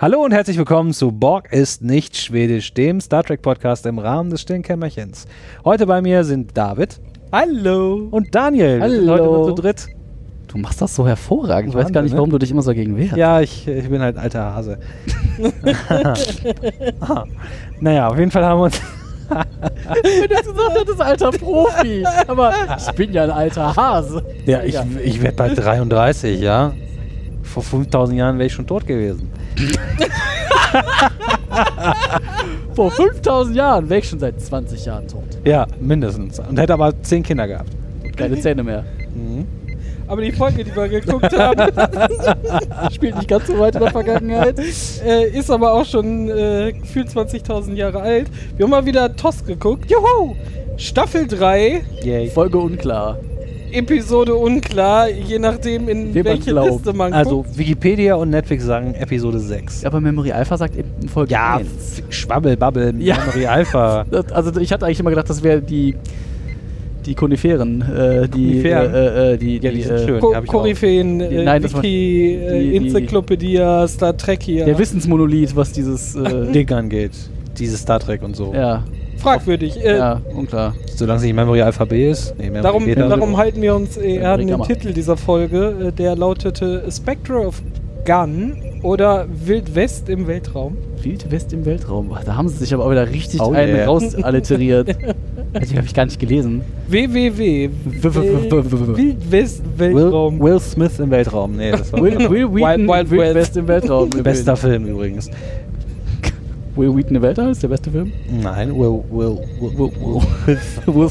Hallo und herzlich willkommen zu Borg ist nicht schwedisch, dem Star Trek Podcast im Rahmen des stillen Kämmerchens. Heute bei mir sind David Hallo. und Daniel. Wir sind Hallo. heute nur zu dritt. Du machst das so hervorragend. Ich weiß gar nicht, ne? warum du dich immer so gegen wehrst. Ja, ich, ich bin halt alter Hase. Ah. naja, auf jeden Fall haben wir uns. Wenn du gesagt hättest, alter Profi. Aber ich bin ja ein alter Hase. Ja, ich, ich werde bald 33, ja. Vor 5000 Jahren wäre ich schon tot gewesen. Vor 5000 Jahren wäre ich schon seit 20 Jahren tot. Ja, mindestens. Und hätte aber 10 Kinder gehabt. Und keine Zähne mehr. Mhm. Aber die Folge, die wir geguckt haben, Spielt nicht ganz so weit in der Vergangenheit. äh, ist aber auch schon äh, gefühlt 20.000 Jahre alt. Wir haben mal wieder TOS geguckt. Juhu! Staffel 3, Yay. Folge unklar. Episode unklar, je nachdem, in Wie man welche glaubt. Liste man Also guckt. Wikipedia und Netflix sagen Episode 6. Aber Memory Alpha sagt eben in Folge Ja, 1. f- Schwabbel, Babbel, Ja. Memory Alpha. Das- Also ich hatte eigentlich immer gedacht, das wäre die die Koniferen, äh, die, Koniferen? äh, äh, die, Ja, die sind äh, schön. Ko hab ich auch. Koryphäen, Die- äh, nein, das war- Wiki, äh, die- die- Enzyklopädie, Star Trek hier. Der Wissensmonolith, was dieses äh, Ding angeht. Dieses Star Trek und so. ja, Fragwürdig. Äh, ja, unklar. Solange es nicht Memory Alpha B ist. Nee, Memory Darum, B darf- darum halten wir uns eher an den Gamma. Titel dieser Folge, äh, der lautete Spectre of Gun oder Wild West im Weltraum. Wild West im Weltraum. Da haben sie sich aber auch wieder richtig Oh einen yeah. rausalliteriert. also, die habe ich gar nicht gelesen. www. Wild West Will, Weltraum. Will Smith im Weltraum. Nee, das war Will, Will Wheaton, Wild Wild West. West im Weltraum. bester Film übrigens. Will Wheaton Weltraum ist der beste Film? Nein, Will, Will, Will, Will, Will,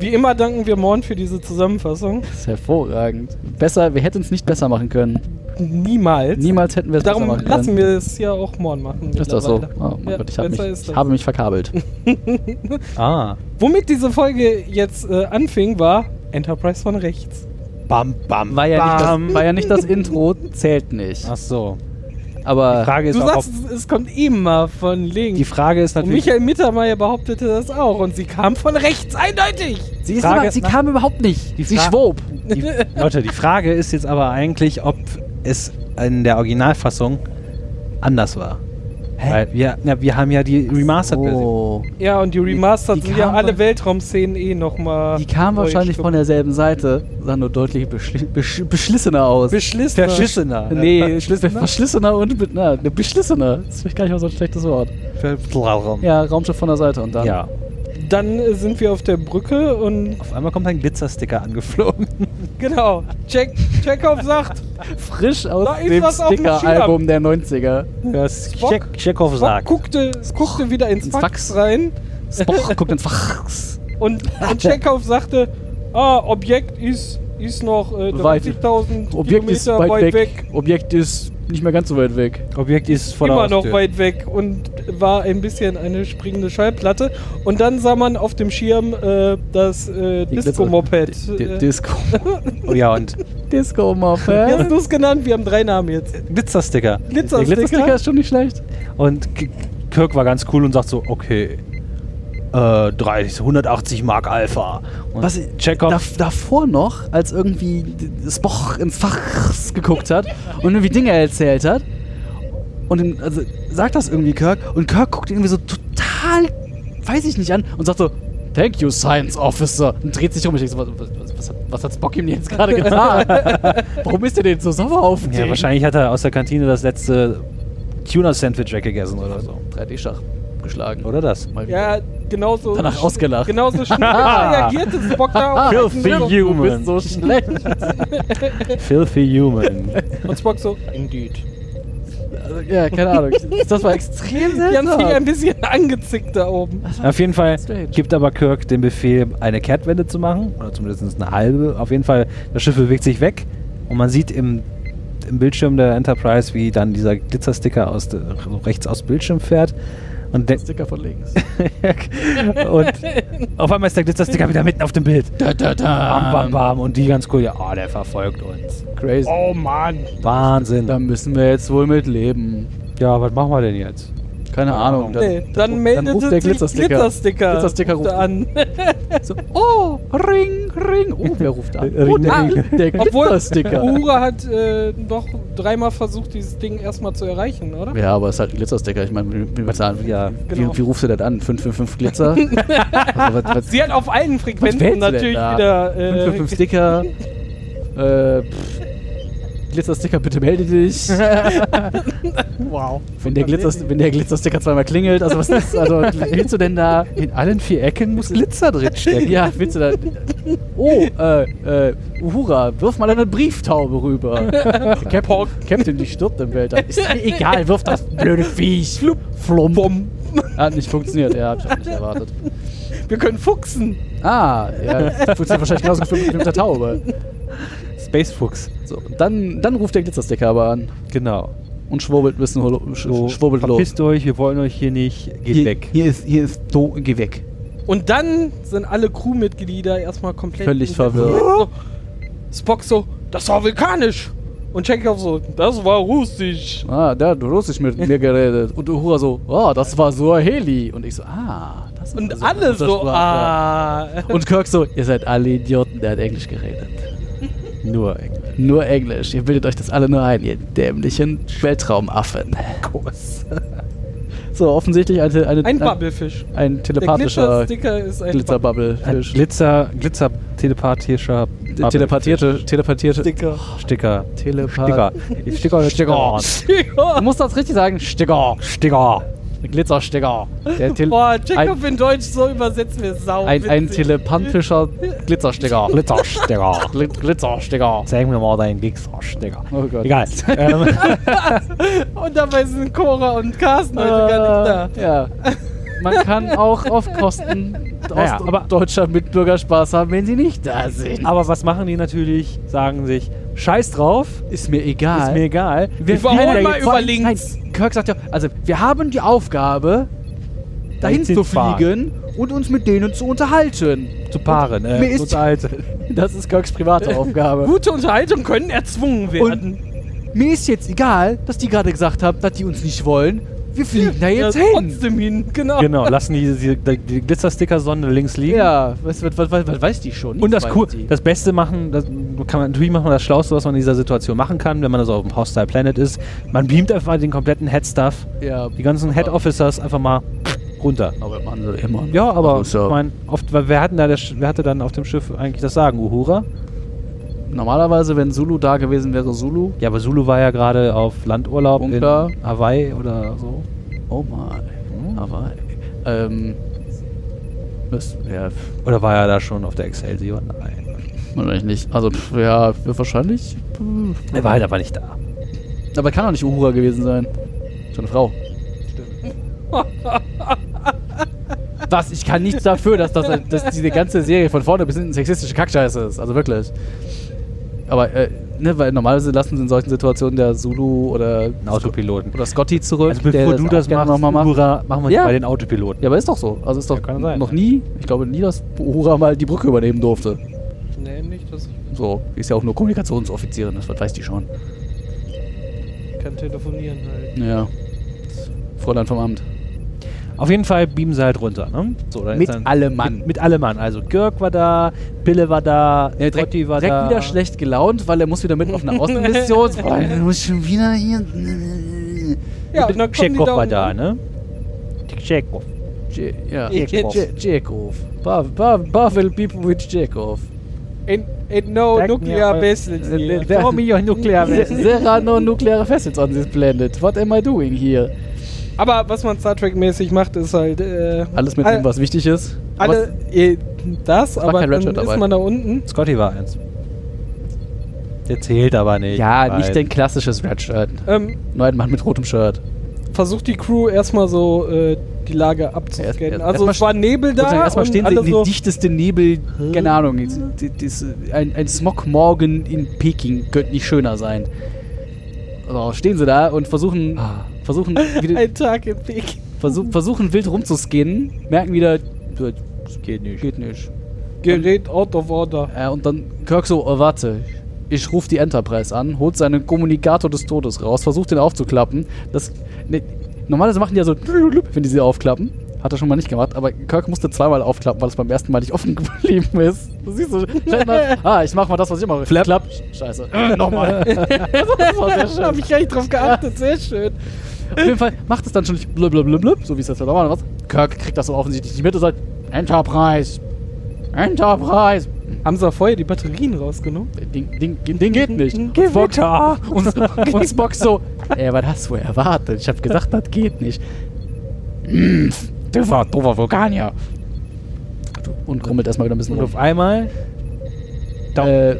Wie immer danken wir Morn für diese Zusammenfassung. das ist hervorragend. Besser, wir hätten es nicht besser machen können. Niemals. Niemals hätten wir es besser Darum machen können. lassen wir es ja auch Morn machen. Ist das so? Oh mein Ja, Gott, ich, hab mich, ich habe mich verkabelt. Ah. Womit diese Folge jetzt äh, anfing, war Enterprise von rechts. Bam, bam, War ja, nicht bam. das, war ja nicht das Intro, zählt nicht. Ach so. Aber Die Frage ist Du auch, sagst, ob, es kommt immer von links. die Frage ist und natürlich, Michael Mittermeier behauptete das auch und sie kam von rechts, eindeutig. sie, ist Frage- immer, sie kam überhaupt nicht. Die sie schwob. die, Leute, die Frage ist jetzt aber eigentlich, ob es in der Originalfassung anders war. Weil wir, na, wir haben ja die Remastered-Version. Oh. Ja, und die Remastered die sind ja alle Weltraumszenen eh nochmal. Die kam wahrscheinlich von derselben Seite, sah nur deutlich beschli besch beschlissener aus. Beschlissen. Verschissener. nee, schliss- verschlissener und mit, na, ne, beschlissener. Das ist vielleicht gar nicht mal so ein schlechtes Wort. Ja. Ja, Raumschiff von der Seite und dann. ja. Dann sind wir auf der Brücke und Auf einmal kommt ein Glitzersticker angeflogen. genau, Check, Chekhov sagt, Frisch aus Da dem Sticker-Album der 90er. Das Spock- Chekhov Spock sagt. guckte, guckte wieder ins, Ins Fax, Fax. rein Spock guckt ins Fach. und, und Chekhov sagte, ah, Objekt ist, ist noch äh, Weit. 30.000 Objekt ist Kilometer weit, weg. Objekt ist nicht mehr ganz so weit weg. Objekt ist vor der immer noch weit weg und war ein bisschen eine springende Schallplatte. Und dann sah man auf dem Schirm äh, das äh, Disco-Moped. Äh, Disco. Oh ja, und Disco Wie hast Moped. du es genannt? Wir haben drei Namen jetzt. Glitzersticker. Glitzersticker. Glitzersticker ist schon nicht schlecht. Und Kirk war ganz cool und sagt so, okay, äh, 30, 180 Mark Alpha. Und Was Chekhov, da, davor noch, als irgendwie Spock ins Fach geguckt hat und irgendwie Dinge erzählt hat. Und dann, also, sagt das irgendwie Kirk und Kirk guckt ihn irgendwie so total, weiß ich nicht, an und sagt so, Thank you, Science Officer. Und dreht sich um. Ich denke so, was, was, was, hat, was hat Spock ihm jetzt gerade getan? Warum ist er denn so sauer auf den? ja, wahrscheinlich hat er aus der Kantine das letzte Tuna-Sandwich weggegessen oder so. 3D-Schach geschlagen. Oder das? Ja, genauso. Danach ausgelacht. Genauso schnell reagierte Spock da auf Filthy diesen Joke. Du human. bist so schlecht. Filthy human. Und Spock so, indeed. Also, ja, keine Ahnung. Das war extrem Jan fing ein seltsam. bisschen angezickt da oben. Auf jeden Fall Strange. gibt aber Kirk den Befehl, eine Kehrtwende zu machen. Oder zumindest eine halbe. Auf jeden Fall, das Schiff bewegt sich weg. Und man sieht im, im Bildschirm der Enterprise, wie dann dieser Glitzersticker aus so rechts aus dem Bildschirm fährt. Und, der, Sticker von links. und auf einmal ist der Glitzersticker wieder mitten auf dem Bild. Da, da, da. Bam, bam, bam. Und die ganz cool, ja, oh, der verfolgt uns. Crazy. Oh Mann. Wahnsinn. Da müssen wir jetzt wohl mit leben. Ja, was machen wir denn jetzt? Keine Ahnung. Dann, Nee, dann meldet ruft der sich Glitzersticker. Glittersticker, Glitzersticker ruft an. so, oh, Ring, Ring. Oh, wer ruft an? Ring, Oh, der, Ring. der Obwohl, Glitzersticker. Uhura hat äh, doch dreimal versucht, dieses Ding erstmal zu erreichen, oder? Ja, aber es ist halt ein Glitzersticker. Ich meine, wie, wie, wie, Ja, Genau. wie, wie rufst du das an? 555 Glitzer? also, was, was, Sie hat auf allen Frequenzen natürlich wieder. Äh, 555 Sticker. äh, pff. Glitzersticker, bitte melde dich. wow. Wenn der, Glitzer, wenn der Glitzersticker zweimal klingelt, also was ist, also willst du denn da, In allen vier Ecken muss Glitzer drinstecken. ja, willst du da, oh, äh, äh, Uhura, wirf mal eine Brieftaube rüber. Captain, Captain, die stirbt im Weltall. Ist mir egal, wirf das blöde Viech. Flup, flum. Hat nicht funktioniert, ja, hab ich auch nicht erwartet. Wir können fuchsen. Ah, ja, funktioniert wahrscheinlich genauso gut wie mit der Taube. Space Fuchs. So, und dann, dann ruft der Glitzersticker aber an Genau. und schwurbelt ein bisschen holo- sch So, schwurbelt los. verpisst euch, wir wollen euch hier nicht. Geht Hier, weg. hier ist, hier ist, do, geh weg. Und dann sind alle Crewmitglieder erstmal komplett Völlig verwirrt. So, Spock so, das war vulkanisch. Und Chekhov so, das war russisch. Ah, da hat Russisch mit mir geredet. Und Uhura so, oh, das war so Heli. Und ich so, ah, das ist Und also alle so, ah. Und Kirk so, ihr seid alle Idioten, der hat Englisch geredet. Nur Englisch. Nur Englisch. Ihr bildet euch das alle nur ein, ihr dämlichen Weltraumaffen. Kurs. So, offensichtlich eine, eine, Ein Bubblefisch. ein telepathischer ein Ein Glitzerbubble-Fisch. Glitzer, Glitzer, telepathischer Telepathierte, telepathierte. Sticker. Sticker. Telepath. Sticker. Sticker Sticker. Sticker? Du musst das richtig sagen. Sticker. Sticker. Glittersticker. Der Tele Boah, Chekhov ein, in Deutsch, so übersetzen wir sau. ein, ein witzig. telepathischer Glitzersticker. Glittersticker. Glit Glitzersticker. Zeig mir mal deinen Glittersticker. Oh Gott. Egal. ähm, Und dabei sind Cora und Carsten heute gar nicht Äh, Ja. Man kann auch auf Kosten Naja, deutscher Mitbürger Spaß haben, wenn sie nicht da sind. aber was machen die natürlich? Sagen sich, scheiß drauf, Ist mir egal. ist mir egal. Wir überholen da mal über links. Nein, Kirk sagt ja, also wir haben die Aufgabe, dahin zu fliegen und uns mit denen zu unterhalten. Zu paaren. Mir Äh, unterhalten. Das ist Kirks private Aufgabe. Gute Unterhaltung können erzwungen werden. Mir ist jetzt egal, dass die gerade gesagt haben, dass die uns nicht wollen. Wir fliegen da ja, jetzt hin. trotzdem hin. Genau. Genau, lassen die, die, die Glitzersticker-Sonde links liegen. Ja, was, was, was, was, was weiß die schon? Und das, cool, das Beste machen, das kann man natürlich machen, das Schlauste, was man in dieser Situation machen kann, wenn man also auf dem Hostile Planet ist. Man beamt einfach den kompletten Head-Stuff, ja, die ganzen Head-Officers einfach mal runter. aber machen sie immer. Ja, aber Also ja- ich meine, oft, weil wer, hatten da das, wer hatte dann auf dem Schiff eigentlich das Sagen? Uhura? Normalerweise, wenn Zulu da gewesen wäre, Zulu. Ja, aber Zulu war ja gerade auf Landurlaub Unklar. in Hawaii oder so. Oh my. Hm. Aber, ähm, das, ja, Oder war er da schon auf der Excelsior? Nein. wahrscheinlich nicht. Also, pf, ja, wahrscheinlich. Er war halt aber nicht da. Aber kann doch nicht Uhura gewesen sein. So eine Frau. Was? Ich kann nichts dafür, dass, das, dass diese ganze Serie von vorne bis hinten sexistische Kackscheiße ist. Also wirklich. Aber, äh, ne, weil normalerweise lassen sie in solchen Situationen der Zulu oder, Ein Autopiloten. oder Scotty zurück. Also bevor der du das gerne machst, noch mal macht. Uhura, machen wir Ja. bei den Autopiloten. Ja, aber ist doch so. Also ist doch Ja, sein. noch nie, ich glaube nie, dass Uhura mal die Brücke übernehmen durfte. Nee, nicht, dass ich So, ist ja auch nur Kommunikationsoffizierin, das weiß die schon. kann telefonieren halt. Ja. Fräulein vom Amt. Auf jeden Fall beamen sie halt runter, ne? So, dann Mit dann, allem Mann. Mit, mit allem Mann. Also Girk war da, Pille war da, Ja, direkt, Gotti war direkt da. wieder schlecht gelaunt, weil er muss wieder mit auf eine Außenmission. Boah, er muss schon wieder hier. Ja, und dann Tschechow da war da, ne? Tschechow. Ja, Pa- Pavel people with Chekhov. Ain't, ain't no nuclear vessels here. Show me your nuclear There vessel. there are no nuclear vessels on this planet. What am I doing here? Aber was man Star Trek-mäßig macht, ist halt. Äh, Alles mit all- dem, was wichtig ist. Alle. Eh, das, aber dann Ratchet ist dabei. man da unten. Scotty war eins. Der zählt aber nicht. Ja, weil- nicht dein klassisches Red Shirt. Ähm, Nur ein Mann mit rotem Shirt. versucht die Crew erstmal so äh, die Lage abzuscannen. Erst- also es war Nebel da. sagen, erstmal stehen sie in die so, dichteste Nebel, keine Ahnung, die- die- die- ein, ein Smogmorgen in Peking könnte nicht schöner sein. So, stehen sie da und versuchen, Ah. Versuchen, wieder, ein Tag in Peking. versuch, versuchen wild rumzuskinnen, merken wieder, das Geht nicht. geht nicht. Gerät out of order. Äh, und dann Kirk so, oh, warte, ich rufe die Enterprise an, holt seinen Kommunikator des Todes raus, versucht den aufzuklappen. Das, ne, Normalerweise machen die ja so, wenn die sie aufklappen. Hat er schon mal nicht gemacht, aber Kirk musste zweimal aufklappen, weil es beim ersten Mal nicht offen geblieben ist. Du siehst so, Shatner, ah, ich mach mal das, was ich immer mache. Flap. Klapp. Scheiße. Äh, Nochmal. das war sehr schön. Hab ich gar nicht drauf geachtet, sehr schön. Auf jeden Fall macht es dann schon nicht blub, blub, blub, blub, so wie es jetzt normal was. Kirk kriegt das so offensichtlich nicht mit und sagt, Enterprise. Enterprise. Haben sie auch vorher die Batterien rausgenommen? Ding, Ding, Ding geht nicht. Geh Spock, und, und Spock so, ey, was hast du erwartet? Ich hab gesagt, das geht nicht. Mm, du war doofer Vulkanier. Und grummelt erstmal wieder ein bisschen Und rum. auf einmal taucht, Äh,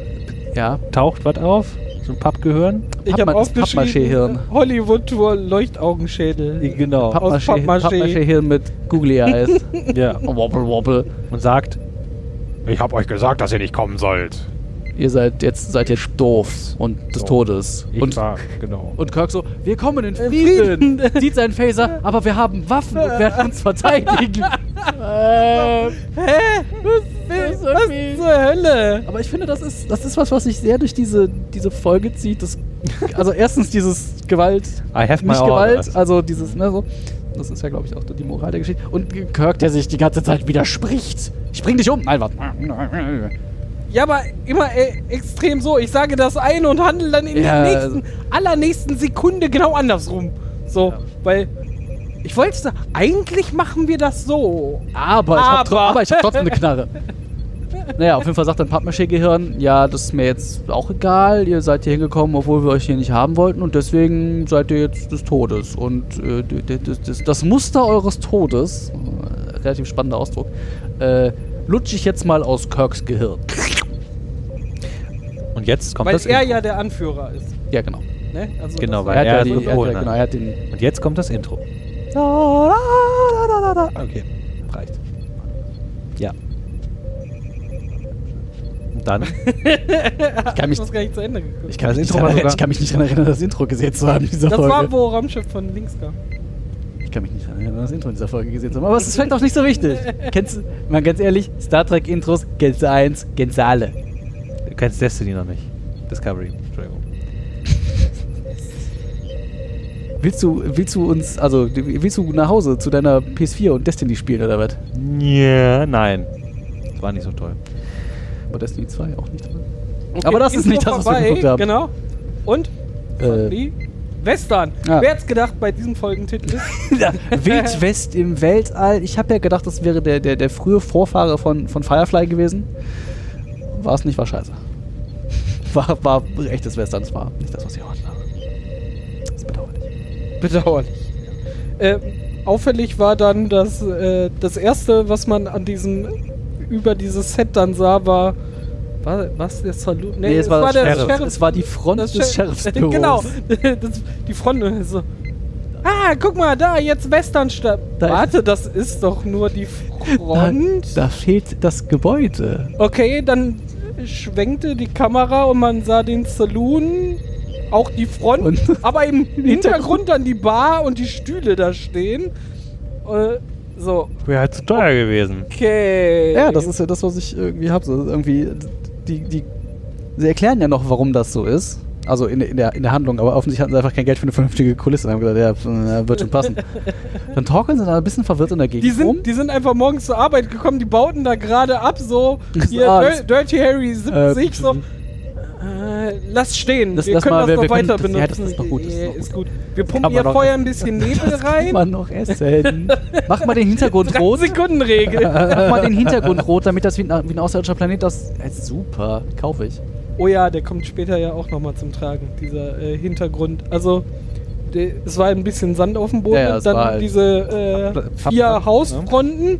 ja, taucht was auf, so ein Pappgehirn. Ich habe aufgeschrieben. Hollywood-Tour Leuchtaugenschädel. Genau. Aus Pappmaché- Pappmaché. Pappmaché-Hirn mit Googly Eyes. ja. Wobble, wobble. Und sagt, ich habe euch gesagt, dass ihr nicht kommen sollt. Ihr seid jetzt, seid jetzt doof und des So. Todes. Ich Und, war, genau. und Kirk so, wir kommen in Äh, Frieden. Frieden. Sieht seinen Phaser, aber wir haben Waffen und werden uns verteidigen. ähm, Hä? das ist Was irgendwie- zur Hölle? Aber ich finde, das ist, das ist was, was sich sehr durch diese, diese Folge zieht. Das, also erstens dieses Gewalt, I have my nicht Gewalt, also dieses, ne, so. Das ist ja, glaube ich, auch die Moral der Geschichte. Und Kirk, der sich die ganze Zeit widerspricht. Ich bring dich um. Nein, warte. Ja, aber immer äh, extrem so. Ich sage das eine und handle dann in Ja, der nächsten, allernächsten Sekunde genau andersrum. So, Ja. weil ich wollte sagen, eigentlich machen wir das so. Aber ich habe Aber. aber ich hab trotzdem eine Knarre. Naja, auf jeden Fall sagt dann Pappmaché-Gehirn, ja, das ist mir jetzt auch egal, ihr seid hier hingekommen, obwohl wir euch hier nicht haben wollten und deswegen seid ihr jetzt des Todes. Und äh, das, das Muster eures Todes, äh, relativ spannender Ausdruck, äh, lutsche ich jetzt mal aus Kirks Gehirn. Und jetzt kommt weil das er Intro. ja der Anführer ist. Ja, genau. Ne? Also Genau, das- weil Er hat, er die, das er hat, genau, er hat den... Und jetzt kommt das Intro. Okay, reicht. Ja. Und dann Ich kann mich, Ich muss gar nicht zu Ende geguckt. ich kann Das Intro erinnern, ich kann mich nicht daran erinnern, das Intro gesehen zu haben dieser Das Folge. war, wo Raumschiff von links kam. Ich kann mich nicht daran erinnern, das Intro in dieser Folge gesehen zu haben. Aber es ist vielleicht auch nicht so wichtig. kennst du, mal ganz ehrlich, Star Trek Intros, kennst du eins, kennst du alle. Du kennst Destiny noch nicht. Discovery, Entschuldigung. Willst du, willst du uns, also willst du nach Hause zu deiner PS4 und Destiny spielen oder was? Ja, nein. Das war nicht so toll. Aber Destiny 2 auch nicht drin. Okay, Aber das ist nicht das, was wir vorbei, geguckt haben. Genau. Und? Äh, Western. Ja. Wer hätte gedacht bei diesem Folgentitel? Wild West im Weltall. Ich habe ja gedacht, das wäre der, der, der frühe Vorfahre von, von Firefly gewesen. War es nicht, war scheiße. War, war echtes Western, es war nicht das, was ich erwartet habe. Das ist bedauerlich. Bedauerlich. Äh, auffällig war dann, dass äh, das erste, was man an diesem über dieses Set dann sah, war war was der Saloon? Nee, es war, der Sheriff. Sheriff. Es war die Front das des Sheriff- Sheriffsbüros. genau, das, die Front so. Ah, guck mal, da jetzt Westernstadt. Da Warte, das ist doch nur die Da, Front. da fehlt das Gebäude. Okay, dann schwenkte die Kamera und man sah den Saloon, auch die Front, Und- aber im Hintergrund dann die Bar und die Stühle da stehen. Äh, so, Wäre halt zu teuer gewesen. okay. Ja, das ist ja das, was ich irgendwie habe. So irgendwie, die, die, sie erklären ja noch, warum das so ist. Also in, der- in, der, in der Handlung, aber offensichtlich hatten sie einfach kein Geld für eine vernünftige Kulisse und haben gesagt, ja, wird schon passen. Dann torkeln sie da ein bisschen verwirrt in der Gegend Die sind, rum. die sind einfach morgens zur Arbeit gekommen, die bauten da gerade ab, so hier Ah, Dirty Harry 70, Äh, so. Äh, lass stehen, Das- wir lass können mal, das wir- noch wir weiter das- benutzen. ja, das ist noch gut, das ist gut. gut. Wir pumpen hier vorher essen. ein bisschen Nebel Das rein. kann man noch essen. Mach mal den Hintergrund rot. Sekunden Regel. Mach mal den Hintergrund rot, damit das wie ein, wie ein außerirdischer Planet das. Äh, super, kaufe ich. Oh ja, der kommt später ja auch nochmal zum Tragen, dieser äh, Hintergrund. Also, der, es war ein bisschen Sand auf dem Boden, Ja, ja, dann halt diese äh, vier Hausfronten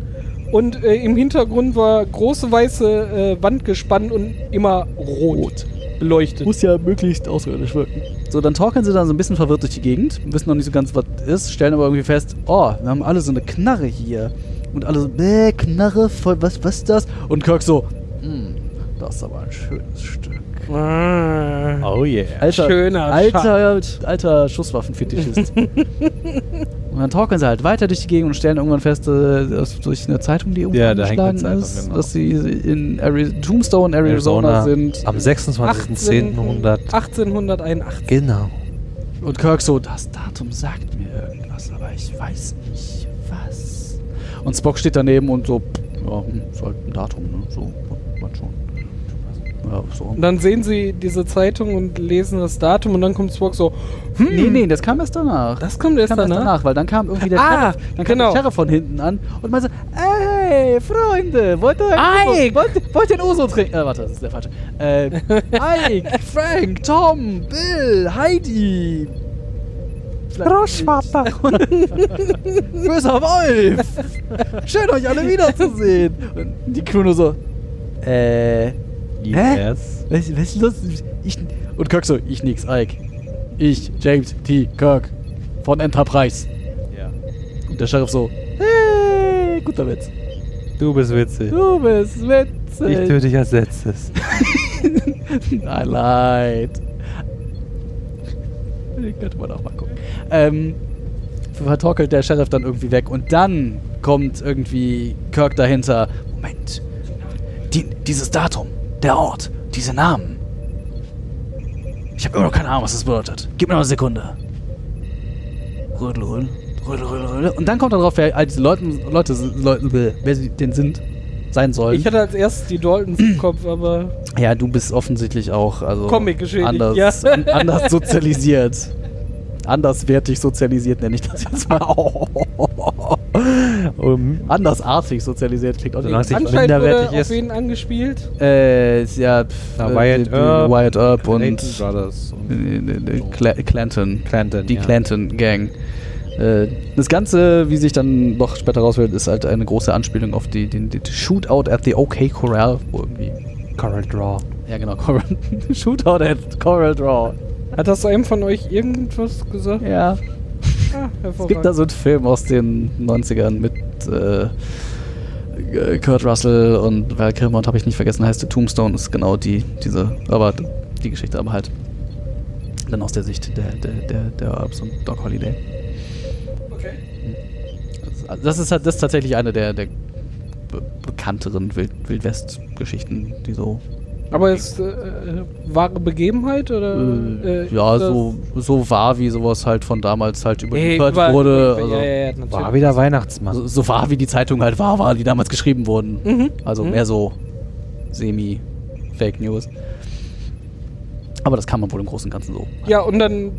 und äh, im Hintergrund war große weiße äh, Wand gespannt und immer rot, beleuchtet. Muss ja möglichst außerirdisch wirken. So, dann torkeln sie dann so ein bisschen verwirrt durch die Gegend, wissen noch nicht so ganz, was ist, stellen aber irgendwie fest, oh, wir haben alle so eine Knarre hier. Und alle so, bäh, Knarre, voll, was, was ist das? Und Kirk so, hm, das ist aber ein schönes Stück. Ah. Oh yeah. Alter, Schöner alter, alter Schusswaffenfetischist. und dann torkeln sie halt weiter durch die Gegend und stellen irgendwann fest, äh, dass durch eine Zeitung, die irgendwo Ja, da angeschlagen Zeitung, ist, genau. dass sie in Ari Tombstone, Arizona, sind. Am 26.10.100. 1881. Genau. Und Kirk so, das Datum sagt mir irgendwas, aber ich weiß nicht was. Und Spock steht daneben und so, ja, hm, ist halt ein Datum, ne? So. Ja, so. Und dann sehen sie diese Zeitung und lesen das Datum und dann kommt Spock so, hm, Nee, nee, das kam erst danach. das kommt erst kam erst danach. danach, weil dann kam irgendwie der Ah, Sheriff, dann kam genau. der Sheriff von hinten an und meinte, ey, Freunde, wollt ihr Ike! Wollt, wollt ihr ein Uso trinken? Äh, warte, das ist der falsche. Äh, Ike, Frank, Tom, Bill, Heidi. Großvater. Böser Wolf. Schön, euch alle wiederzusehen. Und die nur so, äh, Yes. was, was ist los? Ich, und Kirk so, ich nix, Ike. Ich, James T. Kirk von Enterprise. Ja. Und der Sheriff so, hey, guter Witz. Du bist witzig. Du bist Ich witzig. töte dich als letztes. Nein, leid. Den könnte man auch mal gucken. Ähm, vertorkelt der Sheriff dann irgendwie weg und dann kommt irgendwie Kirk dahinter. Moment. Die, dieses Datum, der Ort, diese Namen. Ich habe immer noch keine Ahnung, was das bedeutet. Gib mir noch eine Sekunde. Rödel, rödel, rödel, rödel, rödel. Und dann kommt er drauf, wer all diese Leute, Leute, Leute, wer sie denn sind, sein sollen. Ich hatte als erstes die Daltons im Kopf, aber Ja, du bist offensichtlich auch also anders, ja. an, anders sozialisiert. Anderswertig sozialisiert nenne ich das jetzt mal. um, Andersartig sozialisiert klingt auch Solange nicht anscheinend minderwertig wurde auf ist. wen angespielt. Äh, ist ja, pf, Na, äh, Wyatt die Earp, Wyatt Earp und Brothers. äh, äh, äh, Cla Clanton. Clanton, Die ja. Clanton Gang. Äh, Das Ganze, wie sich dann noch später rausfällt, ist halt eine große Anspielung auf die, den, den Shootout at the OK Corral, wo irgendwie. Coral Draw. Ja, genau, Coral, Shootout at Coral Draw. Hat das einem von euch irgendwas gesagt? Ja. Ah, Es gibt da so einen Film aus den 90ern mit äh, Kurt Russell und Val Kilmer und habe ich nicht vergessen, heißt The Tombstone, ist genau die, diese, aber die Geschichte aber halt dann aus der Sicht der, der, der, der Earps und Doc Holiday. Okay. Also das ist halt das ist tatsächlich eine der, der be bekannteren Wild Wildwest-Geschichten, die so Aber ist äh, äh, wahre Begebenheit oder? äh, äh, ja so, so war, wie sowas halt von damals halt überliefert über- wurde. ja, Also, ja, ja. War wieder Weihnachtsmann. so, so war, wie die Zeitung halt war, war, die damals geschrieben wurden. Mhm. Also Mhm. mehr so semi-Fake News. Aber das kann man wohl im Großen und Ganzen so. Ja, und dann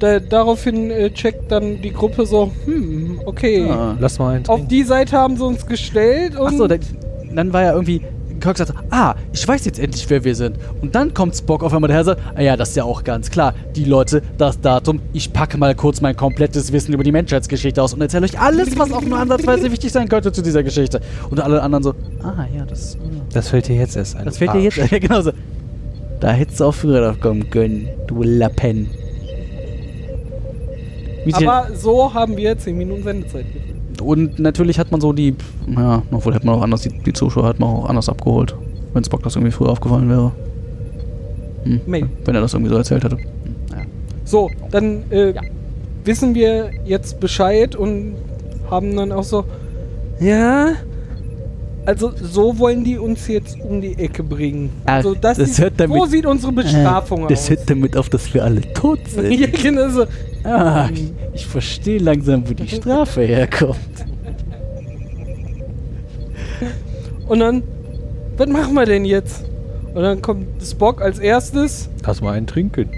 da, daraufhin äh, checkt dann die Gruppe so, hm, okay. Ah. Lass mal einen Auf die Seite haben sie uns gestellt und Achso, dann war ja irgendwie. Kirk sagt, ah, ich weiß jetzt endlich, wer wir sind. Und dann kommt Spock auf einmal daher und sagt, ah ja, das ist ja auch ganz klar. Die Leute, das Datum, ich packe mal kurz mein komplettes Wissen über die Menschheitsgeschichte aus und erzähle euch alles, was auch nur ansatzweise wichtig sein könnte zu dieser Geschichte. Und alle anderen so, ah ja, das, Das fällt dir jetzt erst ein. das fällt dir jetzt. Arsch. Ja, genau so. Da hättest du auch früher drauf kommen können, du Lappen. Aber so haben wir 10 Minuten Sendezeit gefüllt. Und natürlich hat man so die, ja, obwohl hätte man auch anders, die, die Zuschauer hat man auch anders abgeholt, wenn Spock das irgendwie früher aufgefallen wäre. Hm. Maybe. Wenn er das irgendwie so erzählt hätte. Naja. So, dann äh, wissen wir jetzt Bescheid und haben dann auch so, ja, also so wollen die uns jetzt um die Ecke bringen. Ach, Also das, das ist, hört damit- so sieht unsere Bestrafung das aus. hört damit auf, dass wir alle tot sind. ja, genau so. ah, ich, ich verstehe langsam, wo die Strafe herkommt. Und dann, was machen wir denn jetzt? Und dann kommt Spock als erstes. Lass mal einen trinken.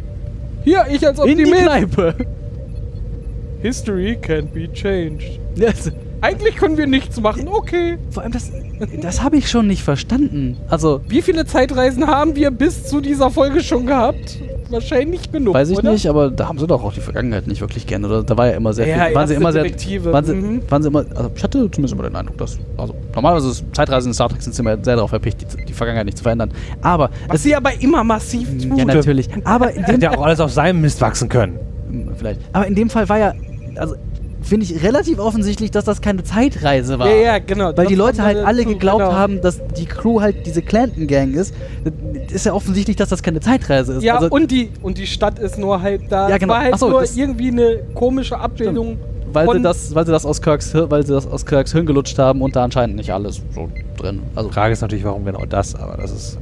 Hier, ich als In die Optimist. Kneipe. History can't be changed. Ja, also, Eigentlich können wir nichts machen, okay. vor allem, das, das habe ich schon nicht verstanden. Also, Wie viele Zeitreisen haben wir bis zu dieser Folge schon gehabt? Wahrscheinlich genug. Weiß ich oder? nicht, aber da haben sie doch auch die Vergangenheit nicht wirklich gern, oder? Da war ja immer sehr Ja, viel. Waren sie immer sehr. Detektive, Waren sie, mhm. waren sie immer. Also ich hatte zumindest immer den Eindruck, dass. Also normalerweise ist Zeitreisen in Star Trek sind sie immer sehr darauf erpicht, die, die Vergangenheit nicht zu verändern. Aber. Was sie aber immer massiv tun. ja, natürlich. Aber in dem Hätte ja auch alles auf seinem Mist wachsen können. Hm, Vielleicht. Aber in dem Fall war ja. Also finde ich relativ offensichtlich, dass das keine Zeitreise war. Ja, ja, genau. Weil die Das Leute kommt halt alle geglaubt genau. haben, dass die Crew halt diese Clanton-Gang ist. Das ist ja offensichtlich, dass das keine Zeitreise ist. Ja, also, und, die, und die Stadt ist nur halb da. Ja, Es genau. war halt so, nur irgendwie eine komische Abbildung. weil, sie von- das, weil, sie das aus Kirks, weil sie das aus Kirks Hirn gelutscht haben und da anscheinend nicht alles so drin. Also Frage ist natürlich, warum genau das, aber das ist.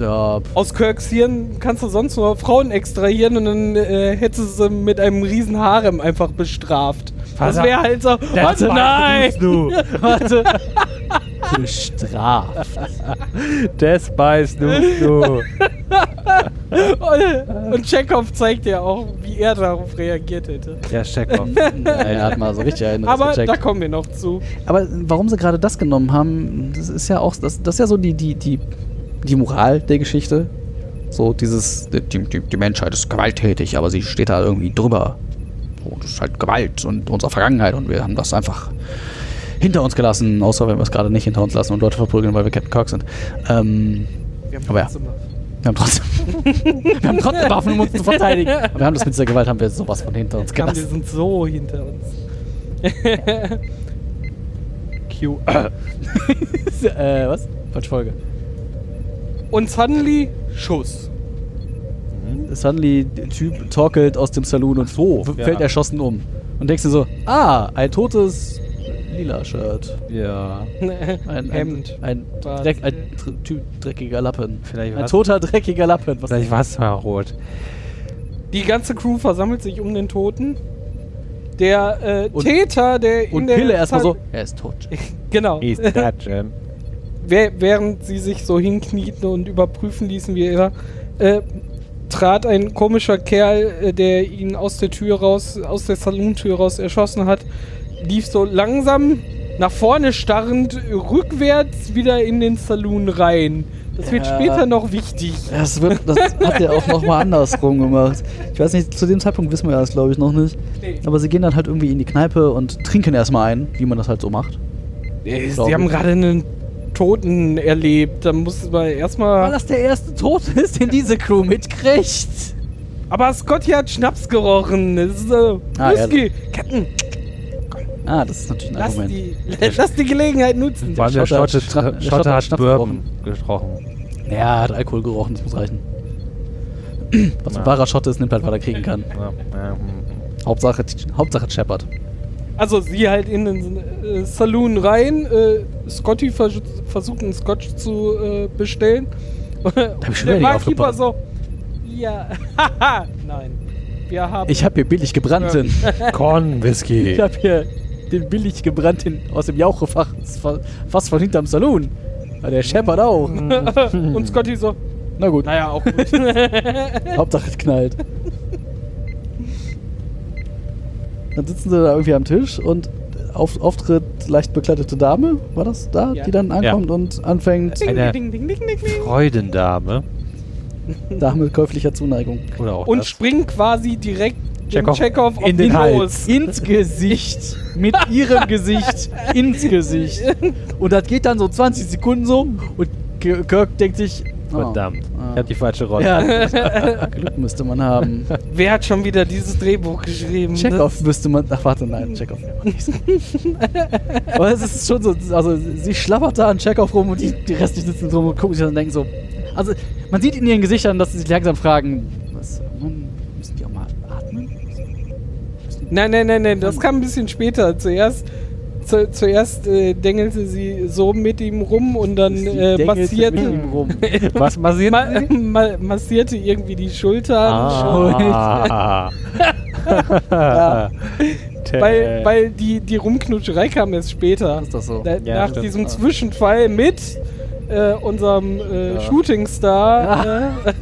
Ja, Aus Kirks Hirn kannst du sonst nur Frauen extrahieren und dann äh, hättest du sie mit einem riesen Harem einfach bestraft. Das wäre halt so. Warte, nein! Du. warte. Bestraft. Das beißt du. du. Und, und Chekhov zeigt ja auch, wie er darauf reagiert hätte. Ja, Chekhov. er hat mal so richtig einen Aber gecheckt. da kommen wir noch zu. Aber warum sie gerade das genommen haben, das ist ja auch, das, das ist ja so die, die, die, die Moral der Geschichte. So dieses, die, die, die Menschheit ist gewalttätig, aber sie steht da irgendwie drüber. Das ist halt Gewalt und unsere Vergangenheit und wir haben das einfach hinter uns gelassen, außer wenn wir es gerade nicht hinter uns lassen und Leute verprügeln, weil wir Captain Kirk sind. Ähm, Wir haben Aber ja. wir haben trotzdem, wir haben trotzdem Waffen, um uns zu verteidigen. Aber wir haben das mit dieser Gewalt, haben wir sowas von hinter uns Komm, wir gelassen. sind so hinter uns. Q. äh, was? Falsche Folge. Und suddenly Schuss. Suddenly, der Typ torkelt aus dem Saloon und so, Ja. fällt erschossen um. Und denkst du so, ah, ein totes lila Shirt. Ja. Ein, Hemd. Ein, ein. Dreck, ein Typ dreckiger Lappen. Vielleicht Ein toter dreckiger Lappen. Was Vielleicht war es mal rot. Die ganze Crew versammelt sich um den Toten. Der äh, Und- Täter, der und in der Pille erstmal so, er ist tot. Genau. He's dead, Jim. Wäh- während sie sich so hinknieten und überprüfen ließen, wie er äh, trat ein komischer Kerl, äh, der ihn aus der Tür raus, aus der Salontür raus erschossen hat, lief so langsam nach vorne starrend rückwärts wieder in den Saloon rein. Das wird Ja. später noch wichtig. Das, wird, das hat er auch nochmal andersrum gemacht. Ich weiß nicht, zu dem Zeitpunkt wissen wir das, glaube ich, noch nicht. Nee. Aber sie gehen dann halt irgendwie in die Kneipe und trinken erstmal ein, wie man das halt so macht. Sie haben gerade einen Toten erlebt. Da muss man erstmal. das der erste Tote ist, den diese Crew mitkriegt. Aber Scotty hat Schnaps gerochen. Das ist äh, Ah, ja. Whisky. Captain, Ah, das ist natürlich ein lass Argument. die, lass die Gelegenheit nutzen. Allem der Schotter hat Schotte, der Schotte Schotter hat Schnaps Bourbon gesprochen. Ja, er hat Alkohol gerochen, das muss reichen. Was ein Ja. wahrer Schotte ist, nimmt halt, was er kriegen kann. Ja, ja, hm. Hauptsache, Hauptsache Shepard. Also sie halt in den äh, Saloon rein. Äh, Scotty vers versucht einen Scotch zu äh, bestellen. hab ich schon der Barkeeper so. Ja, haha, nein. Wir haben. Ich habe hier billig gebrannten. Corn Whisky. Ich habe hier den billig gebrannten aus dem Jauchefach fa- fast von hinterm Saloon. Der Shepard auch. und Scotty so. Na gut, Naja, auch gut. Hauptsache es knallt. Dann sitzen sie da irgendwie am Tisch und auf, auftritt leicht bekleidete Dame, war das da, Ja. die dann ankommt und anfängt, Eine- ding, ding, ding, ding, ding. Freudendame. Dame mit käuflicher Zuneigung. Oder auch Und das. springt quasi direkt Chekhov dem Chekhov auf in den Hals. Los. Ins Gesicht. Mit ihrem Gesicht ins Gesicht. Und das geht dann so 20 Sekunden so und Kirk denkt sich, Verdammt. Ah. Ich hab die falsche Rolle. Ja, Glück müsste man haben. Wer hat schon wieder dieses Drehbuch geschrieben? Check-off müsste man. Ach, warte, nein, Check-off. Aber es ist schon so, also sie schlappert da an Check-off rum und die, die restlichen sitzen drum und gucken sich dann und denken so. Also, man sieht in ihren Gesichtern, dass sie sich langsam fragen, was, Mann, müssen die auch mal atmen? Nein, nein, nein, nein, das kam ein bisschen später. Zuerst, zu, zuerst äh, dengelte sie so mit ihm rum und dann äh, massierte, mit ihm rum. Was massiert ma, sie? ma, massierte irgendwie die Schultern. Ah. Ja. Weil, weil die, die Rumknutscherei kam erst später. Ist das so? Da, Ja, nach stimmt. diesem. Zwischenfall mit äh, unserem äh, Ja. Shootingstar.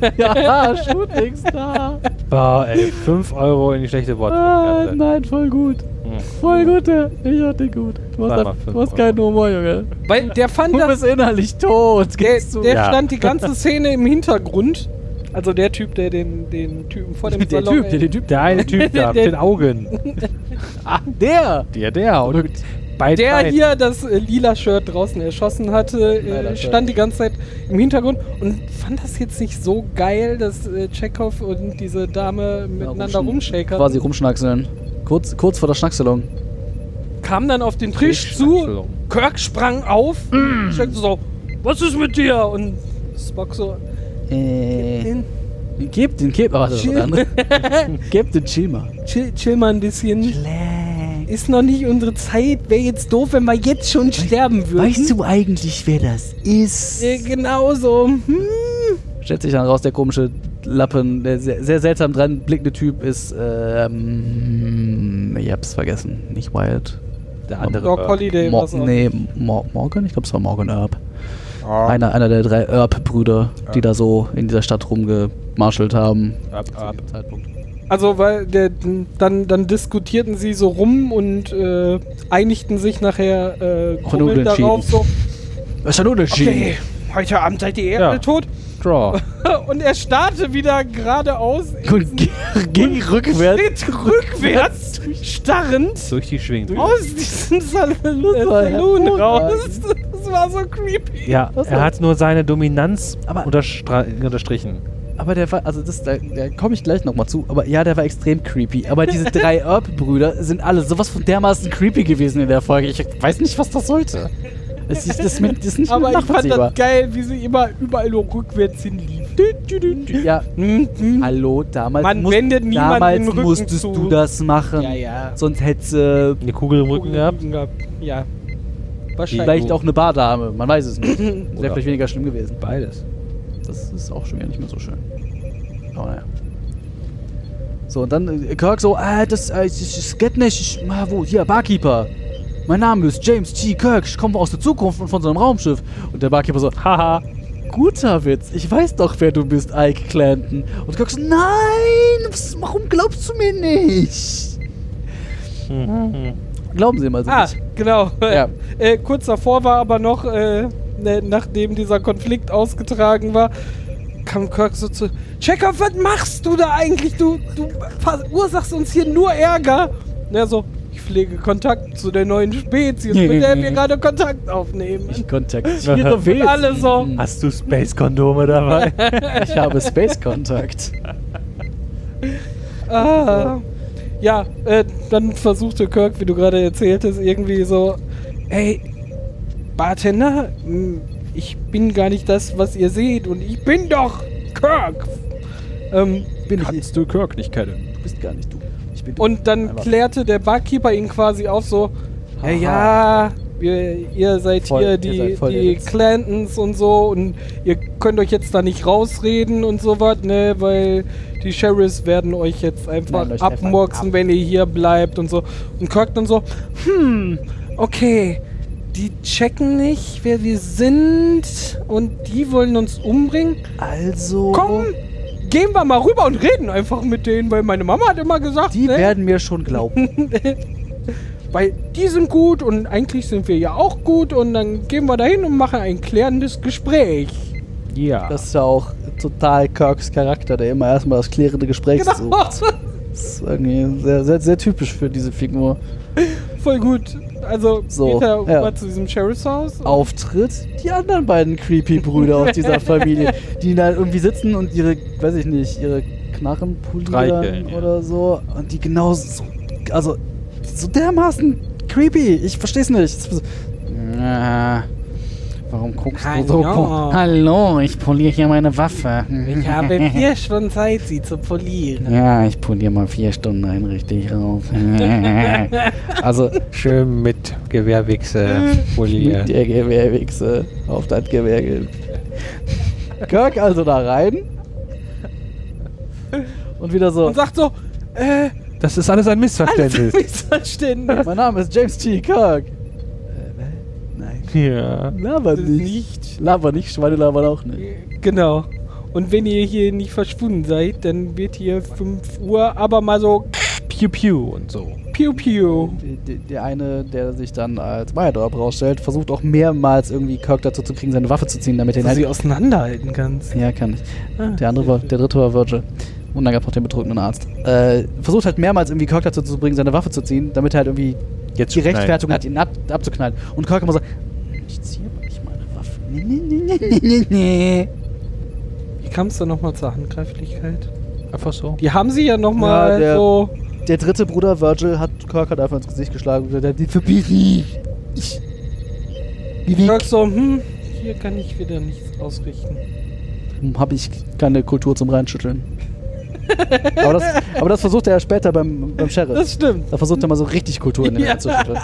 Äh, ja, Shootingstar. Boah, ey, 5 Euro in die schlechte Worte. Ah, nein, voll gut. Hm. Voll gut, der. Ich hatte gut. Du hast, du hast keinen Humor, Junge. weil der fand Du das bist innerlich tot. Der, der Ja. stand die ganze Szene im Hintergrund. Also der Typ, der den, den Typen vor dem der Salon... Typ, der, der Typ, Der eine Typ da mit den Augen. Ah, der! Der, der. Und beide der Beine. hier das äh, lila Shirt draußen erschossen hatte, äh, stand die ganze Zeit im Hintergrund und fand das jetzt nicht so geil, dass äh, Chekhov und diese Dame miteinander rumschäkern. Quasi rumschnackseln. Kurz, kurz vor der Schnackselung. Kam dann auf den Tisch zu, Kirk sprang auf, Mm. so, was ist mit dir? Und Spock so, Äh. Gebt den, gebt. War der andere. Gebt den chill mal. chill, chill mal ein bisschen. Ist noch nicht unsere Zeit. Wäre jetzt doof, wenn wir jetzt schon sterben würden. Weißt du eigentlich, wer das ist? Äh, genau so. Hm. stellt sich dann raus, der komische Lappen, der sehr, sehr seltsam dran blickende Typ ist, ähm, ich hab's vergessen, nicht Wild. Der andere. Doc. Holiday Mo nee, Mo Morgan? Ich glaube, es war Morgan Earp. Ah. Einer, einer der drei Earp-Brüder, die da so in dieser Stadt rumgemarschelt haben. Earp. dem Zeitpunkt. Also, weil der, dann, dann diskutierten sie so rum und äh, einigten sich nachher äh, Unentschieden. darauf so, Was ist denn Unterschied? okay, heute Abend seid ihr Erde Ja. tot. Draw. Und er starrte wieder geradeaus, Und ging rückwärts. Schritt rückwärts, starrend Durch die Schwingen. aus diesem Saloon raus. Das war so creepy. Ja, er hat nur seine Dominanz unterstrichen. Aber der war, also das, da, da komme ich gleich nochmal zu, aber ja, der war extrem creepy. Aber diese drei Earp-Brüder sind alle sowas von dermaßen creepy gewesen in der Folge. Ich weiß nicht, was das sollte. Das ist, das, ist- das ist nicht Aber ich fand das geil, wie sie immer überall nur rückwärts hinlief. Ja, Hm, hm. hallo, damals, Man musst- wendet damals musstest zu. du das machen. Ja, ja. Sonst hättest du Eine Kugel im Rücken gehabt. Ja. Wahrscheinlich. vielleicht auch eine Bardame, man weiß es nicht. Wäre vielleicht weniger schlimm gewesen. Beides. Das ist auch schon wieder nicht mehr so schön. Aber naja. So, und dann äh, Kirk so, ah, das, äh, das, geht nicht. Ich, ah, wo, hier, Barkeeper. Mein Name ist James T. Kirk. Ich komme aus der Zukunft und von so einem Raumschiff. Und der Barkeeper so, haha, guter Witz. Ich weiß doch, wer du bist, Ike Clanton. Und Kirk so, nein, was, warum glaubst du mir nicht? Mhm. Glauben Sie mal so Ah, nicht. genau. Ja. Äh, kurz davor war aber noch, äh, nachdem dieser Konflikt ausgetragen war, kam Kirk so zu: Chekhov, was machst du da eigentlich? Du, du verursachst uns hier nur Ärger. Und er so: Ich pflege Kontakt zu der neuen Spezies, mit der wir gerade Kontakt aufnehmen. Ich kontaktiere Und alle so. Hast du Space-Kondome dabei? Ich habe Space-Kontakt. Ah. Ja, äh, dann versuchte Kirk, wie du gerade erzähltest, irgendwie so, ey, Bartender, mh, ich bin gar nicht das, was ihr seht und ich bin doch Kirk. Ähm, Bin ich Kannst du Kirk nicht kennen? Du bist gar nicht du. Ich bin und dann Einfach. klärte der Barkeeper ihn quasi auf so, ja, ja, wir, ihr seid Voll, hier ihr die, seid die. Clantons und so und ihr könnt euch jetzt da nicht rausreden und sowas, ne, weil die Sheriffs werden euch jetzt einfach Nein, abmurksen, ab. wenn ihr hier bleibt und so. Und Kirk dann so, hm, okay, die checken nicht, wer wir sind und die wollen uns umbringen. Also. Komm, gehen wir mal rüber und reden einfach mit denen, weil meine Mama hat immer gesagt, Die ne, werden mir schon glauben. weil die sind gut und eigentlich sind wir ja auch gut und dann gehen wir dahin und machen ein klärendes Gespräch. Ja. Das ist ja auch total Kirks Charakter, der immer erstmal das klärende Gespräch Genau, sucht. Das ist irgendwie sehr, sehr, sehr typisch für diese Figur. voll gut. Also So, geht er ja. zu diesem Sheriff's-Haus. Auftritt die anderen beiden creepy Brüder aus dieser Familie, die da irgendwie sitzen und ihre, weiß ich nicht, ihre Knarren polieren Streicheln, ja. oder so. Und die genau so, also so dermaßen creepy. Ich versteh's nicht. Äh, warum guckst du so? Hallo. Hallo, ich poliere hier meine Waffe. Ich habe vier Stunden Zeit, sie zu polieren. Ja, ich poliere mal vier Stunden ein richtig rauf. also, Schön mit Gewehrwichse polieren. mit der Gewehrwichse auf das Gewehr. ge- Kirk also da rein. Und wieder so. Und sagt so, äh, Das ist alles ein alles Missverständnis. Missverständnis. Mein Name ist James T. Kirk. Ja. Laber Das nicht. nicht. Laber nicht, Schweine labern auch nicht. Genau. Und wenn ihr hier nicht verschwunden seid, dann wird hier 5 Uhr aber mal so Pew Pew und so. Piu Piu. Der eine, der sich dann als Meyerdorp rausstellt, versucht auch mehrmals irgendwie Kirk dazu zu kriegen, seine Waffe zu ziehen, damit er ihn du sie halt. auseinanderhalten kannst. Ja, kann ich. Ah, Der andere war, der dritte war Virgil. Und dann gab es noch den betrunkenen Arzt. Äh, versucht halt mehrmals irgendwie Kirk dazu zu bringen, seine Waffe zu ziehen, damit er halt irgendwie Jetzt die. Rechtfertigung hat, ihn ab, abzuknallen. Und Kirk immer so, ich ziehe aber nicht meine Waffe. Nee, nee, nee, nee, nee, nee. Wie kam es dann nochmal zur Handgreiflichkeit? Einfach so. Die haben sie ja nochmal Ja, der- so. Der dritte Bruder Virgil hat Kirk halt einfach ins Gesicht geschlagen und gesagt, die. Ich. Kirk so, hm, hier kann ich wieder nichts ausrichten. Habe ich keine Kultur zum Reinschütteln. aber, das, aber das versucht er ja später beim, beim Sheriff. Das stimmt. da versucht er mal so richtig Kultur in den Ja. reinzuschütteln.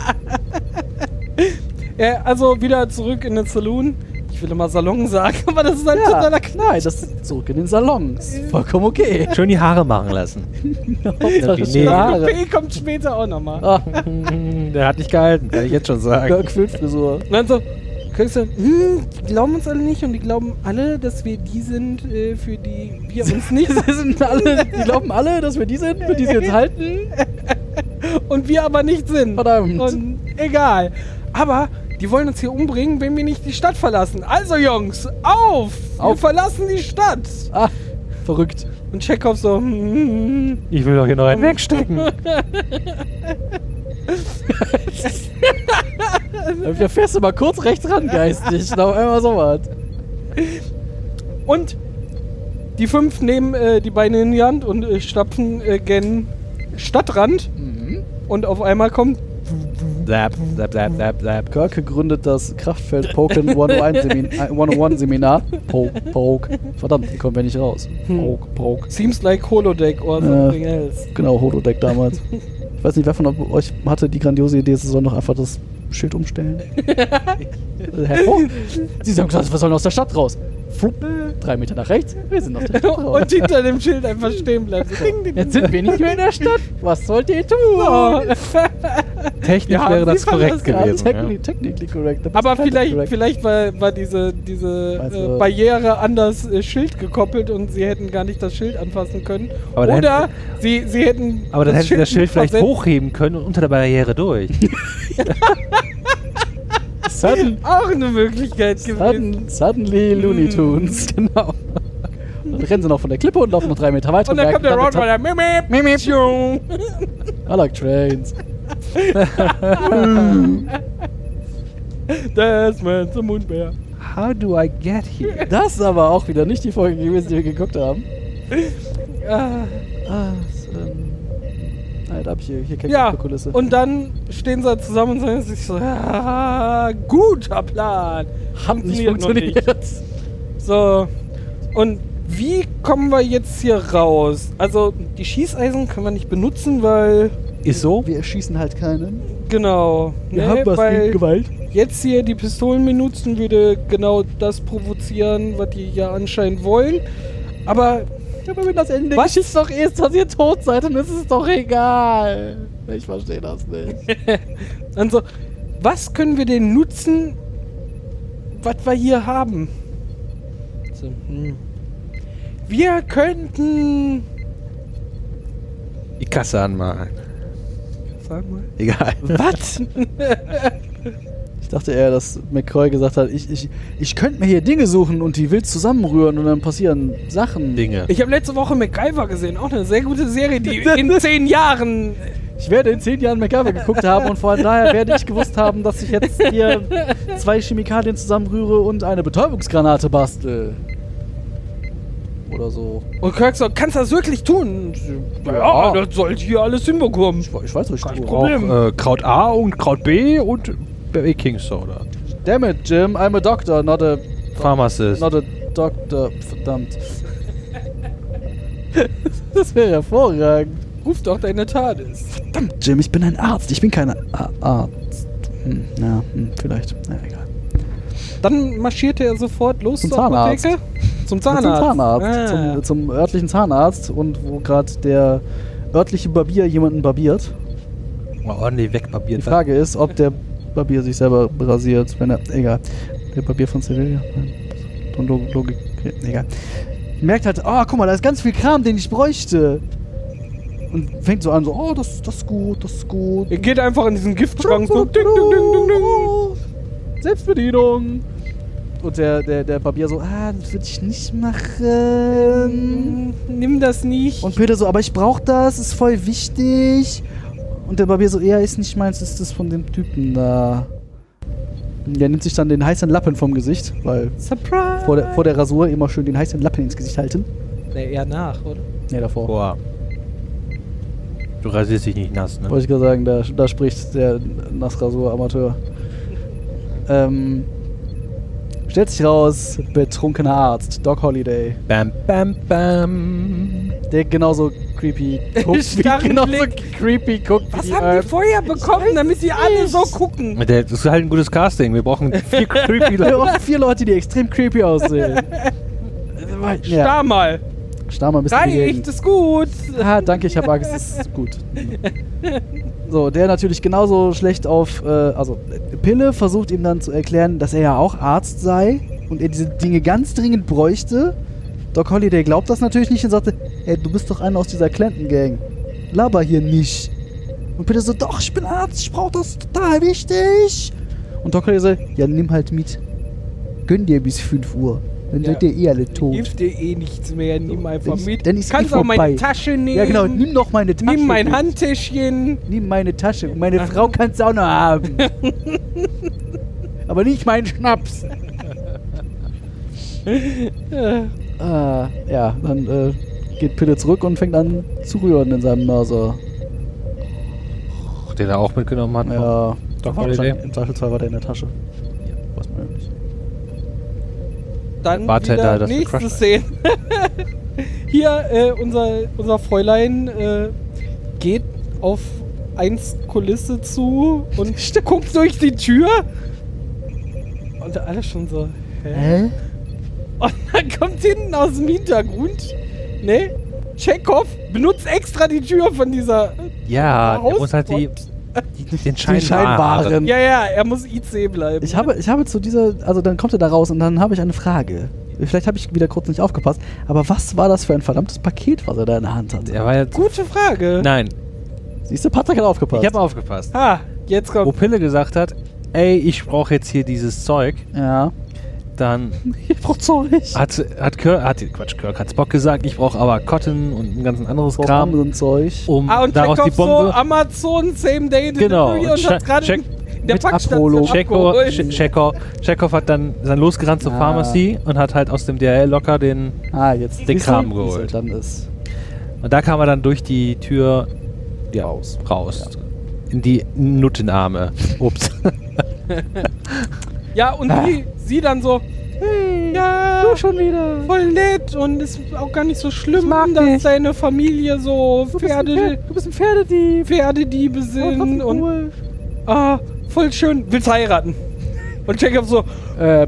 Äh, also wieder zurück in den Saloon. Ich will immer Salon sagen, aber das ist halt Ja, totaler nein, das ist zurück in den Salon. Ist vollkommen okay. Schön die Haare machen lassen. Hauptsache Nee. schöne Haare. P kommt später auch nochmal. Ah, Der hat nicht gehalten, kann ich jetzt schon sagen. Kirk-Frisur. Und dann so, kriegst du, hm, die glauben uns alle nicht und die glauben alle, dass wir die sind, äh, für die wir uns nicht sind alle, die glauben alle, dass wir die sind, für die sie uns halten. und wir aber nicht sind. Verdammt. Und egal. Aber die wollen uns hier umbringen, wenn wir nicht die Stadt verlassen. Also Jungs, auf! Wir Auf. verlassen die Stadt! Ah, verrückt. Und Chekhov so, hm, Ich will doch hier noch einen wegstecken. Da fährst du mal kurz rechts ran, geistig. Noch einmal sowas. Und die fünf nehmen äh, die Beine in die Hand und äh, stapfen äh, gen Stadtrand. Mhm. Und auf einmal kommt Zap, zap, zap, zap, zap. Körke gründet das Kraftfeld Poken 101 Seminar. Äh, 101 Seminar. Poke, Poke. Verdammt, die kommen wir nicht raus. Poke, Poke. Seems like Holodeck or Ja. something else. Genau, Holodeck damals. Ich weiß nicht, wer von euch hatte die grandiose Idee, sie sollen doch einfach das Schild umstellen. Sie gesagt, wir sollen aus der Stadt raus. Flupp, drei Meter nach rechts, wir sind aus der Stadt raus. Und hinter dem Schild einfach stehen bleiben. Jetzt sind wir nicht mehr in der Stadt. Was sollt ihr tun? Technisch wäre das korrekt gewesen. Ja, Ja. technically, technically correct. Aber vielleicht, correct. vielleicht war, war diese, diese Meinst äh, Barriere an das äh, Schild gekoppelt und sie hätten gar nicht das Schild anfassen können. Aber dann Oder sie, sie hätten. Aber dann hätten sie das Schild vielleicht versetzt. hochheben können und unter der Barriere durch. Sudden, Auch eine Möglichkeit gewesen. sudden, suddenly Looney Tunes. Genau. Dann rennen sie noch von der Klippe und laufen noch drei Meter weiter. Und dann merken kommt der dann, Roadrunner. Mip, mip, Mip, mip. tschiung. I like trains. Das man zum Mundbär. How do I get here? Das ist aber auch wieder nicht die Folge gewesen, die wir geguckt haben. Ah. Ah, das, ähm, hab ich hier, hier keine Ja, Kulisse. und dann stehen sie zusammen und sagen sich so, ah, guter Plan. hat nicht funktioniert noch funktioniert. So, und wie kommen wir jetzt hier raus? Also, die Schießeisen können wir nicht benutzen, weil, Ist so? Wir erschießen halt keinen. genau, Wir ne, haben was weil gegen Gewalt. jetzt hier die Pistolen benutzen würde genau das provozieren, was die ja anscheinend wollen. Aber Aber wenn das Ende Was? Geschichte doch ist, dass ihr tot seid, dann ist es doch egal. Ich verstehe das nicht. also, was können wir denn nutzen, was wir hier haben? So, hm. Wir könnten. Die Kasse anmalen. Sag mal. Egal. Was? Ich dachte eher, dass McCoy gesagt hat, ich, ich, ich könnte mir hier Dinge suchen und die wild zusammenrühren und dann passieren Sachen. Dinge. Ich habe letzte Woche MacGyver gesehen, auch eine sehr gute Serie, die in zehn Jahren. Ich werde in zehn Jahren MacGyver geguckt haben und von daher werde ich gewusst haben, dass ich jetzt hier zwei Chemikalien zusammenrühre und eine Betäubungsgranate bastel. Oder so. Und Kirk so, kannst du das wirklich tun? Ja, Ja. das sollte hier alles hinbekommen. Ich, ich weiß, was ich Kein. Problem. Auch äh, Kraut A und Kraut B und Baking Soda. Damn it, Jim, I'm a doctor, not a, Pharmacist. not a doctor. Verdammt. das wäre hervorragend. Ruf doch deine TARDIS. Verdammt, Jim, ich bin ein Arzt. Ich bin kein Arzt. Hm, ja, hm, vielleicht. Na, egal. Dann marschierte er sofort los Zum zur Zahnarzt. Apotheke. Zum Zum Zahnarzt. Zahnarzt. Ah. Zum, zum örtlichen Zahnarzt und wo gerade der örtliche Barbier jemanden barbiert. Mal ordentlich wegbarbiert. Die Frage ist, ob der Barbier sich selber rasiert, wenn er. Egal. Der Barbier von Sevilla. Nein. Und Log- Logik. Egal. Merkt halt, oh, guck mal, da ist ganz viel Kram, den ich bräuchte. Und fängt so an, so, oh, das, das ist gut, das ist gut. Er geht einfach in diesen Giftschrank so. Ding, ding, ding, ding, ding. Selbstbedienung. Und der, der, der Barbier so, ah, das würde ich nicht machen. Nimm das nicht. Und Peter so, aber ich brauch das, ist voll wichtig. Und der Barbier so, ja, ist nicht meins, ist das von dem Typen da. Der nimmt sich dann den heißen Lappen vom Gesicht, weil Surprise. vor der, vor der Rasur immer schön den heißen Lappen ins Gesicht halten. Nee, eher nach, oder? Ne, davor. Boah. Du rasierst dich nicht nass, ne? Wollte ich gerade sagen, da, da spricht der Nassrasur-Amateur. Ähm, stellt sich raus, betrunkener Arzt, Doc Holiday. Bam, bam, bam. Der genauso creepy guckt. Wie, genauso Blick. creepy guckt. wie Was haben Earth. die vorher bekommen, damit sie alle so gucken? Das ist halt ein gutes Casting. Wir brauchen vier creepy Wir Leute. brauchen vier Leute, die extrem creepy aussehen. ja, Starr mal. starr mal ein bisschen Reicht, ist gut. Ah, danke, ich habe Angst, das ist gut. So, der natürlich genauso schlecht auf, äh, also Pille versucht ihm dann zu erklären, dass er ja auch Arzt sei und er diese Dinge ganz dringend bräuchte. Doc Holliday glaubt das natürlich nicht und sagte, ey, du bist doch einer aus dieser Clanton-Gang. Laber hier nicht. Und Pille so, doch, ich bin Arzt, ich brauch das total wichtig. Und Doc Holliday so, ja, nimm halt mit. Gönn dir bis 5 Uhr. Dann Ja. seid ihr eh alle tot. Hilft dir eh nichts mehr, nimm einfach dann ist- mit. dann ist eh Kannst auch meine. Tasche nehmen. Ja, genau, nimm doch meine Tasche. Nimm mein mit. Handtäschchen. Nimm meine Tasche. Und meine Frau kannst du auch noch haben. Aber nicht meinen Schnaps. Ah, ja, dann äh, geht Pille zurück und fängt an zu rühren in seinem Mörser. Den er auch mitgenommen hat. Ja, Doc war Im Zweifelsfall war der in der Tasche. Dann Bartender, wieder nächste Szene. Hier, äh, unser, unser Fräulein äh, geht auf eins Kulisse zu und guckt durch die Tür. Und alle schon so, hä? Hä? Und dann kommt hinten aus dem Hintergrund, ne? Chekhov benutzt extra die Tür von dieser. Ja, der muss halt die, den Schein, Den Schein wahren. Ja, ja, er muss IC bleiben. Ich habe, ich habe zu dieser, also dann kommt er da raus und dann habe ich eine Frage. Vielleicht habe ich wieder kurz nicht aufgepasst, aber was war das für ein verdammtes Paket, was er da in der Hand hatte? War jetzt. Gute Frage. Nein, Siehst du, Patrick hat aufgepasst. ich habe aufgepasst. Ah, jetzt Wo kommt. Pille gesagt hat, ey, ich brauche jetzt hier dieses Zeug, ja. Dann Ich brauch Zeug. hat, hat Kirk, hat, Quatsch, Kirk hat Spock gesagt, ich brauche aber Cotton und ein ganz anderes Brauch Kram, so ein Zeug. um Ah, und daraus die Chekhov so Bombe... Amazon Same Day Genau, Delivery und und hat gerade Check- der Packstation Abrolo. Chekhov, Chekhov, hat dann dann losgerannt zur Ah. Pharmacy und hat halt aus dem DRL locker den... Ah, jetzt. Den? Kram geholt. Dann ist Und da kam er dann durch die Tür ja, Raus. raus. In die Nuttenarme. Ups. Ja, und Ah. sie, sie dann so, hey, ja, du schon wieder. voll nett und ist auch gar nicht so schlimm, dass dich. deine Familie so Du bist, Pferde, Pferd, du bist ein Pferdedieb. Pferdediebe Oh, sind trotzdem und cool. ah, voll schön, willst heiraten. Und Chekhov so, Äh,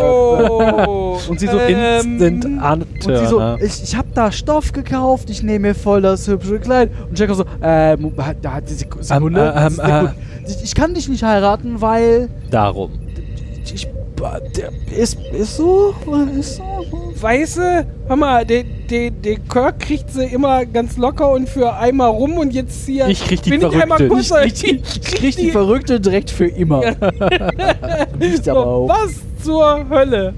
oh, Und sie so Instant ähm, Und sie so, ich, ich hab da Stoff gekauft, ich nehme mir voll das hübsche Kleid. Und Jacob so, äh, hat- da hat die Sek- Sekunde. ähm, Sekunde. ich, ich kann dich nicht heiraten, weil Darum. ich der ist, ist so, ist so. Weißt du, hör mal, der, der, der Kirk kriegt sie immer ganz locker und für einmal rum und jetzt hier Ich krieg die bin ich einmal Verrückte. kurz Ich, ich, ich krieg die Verrückte direkt für immer. Nicht so, was zur Hölle?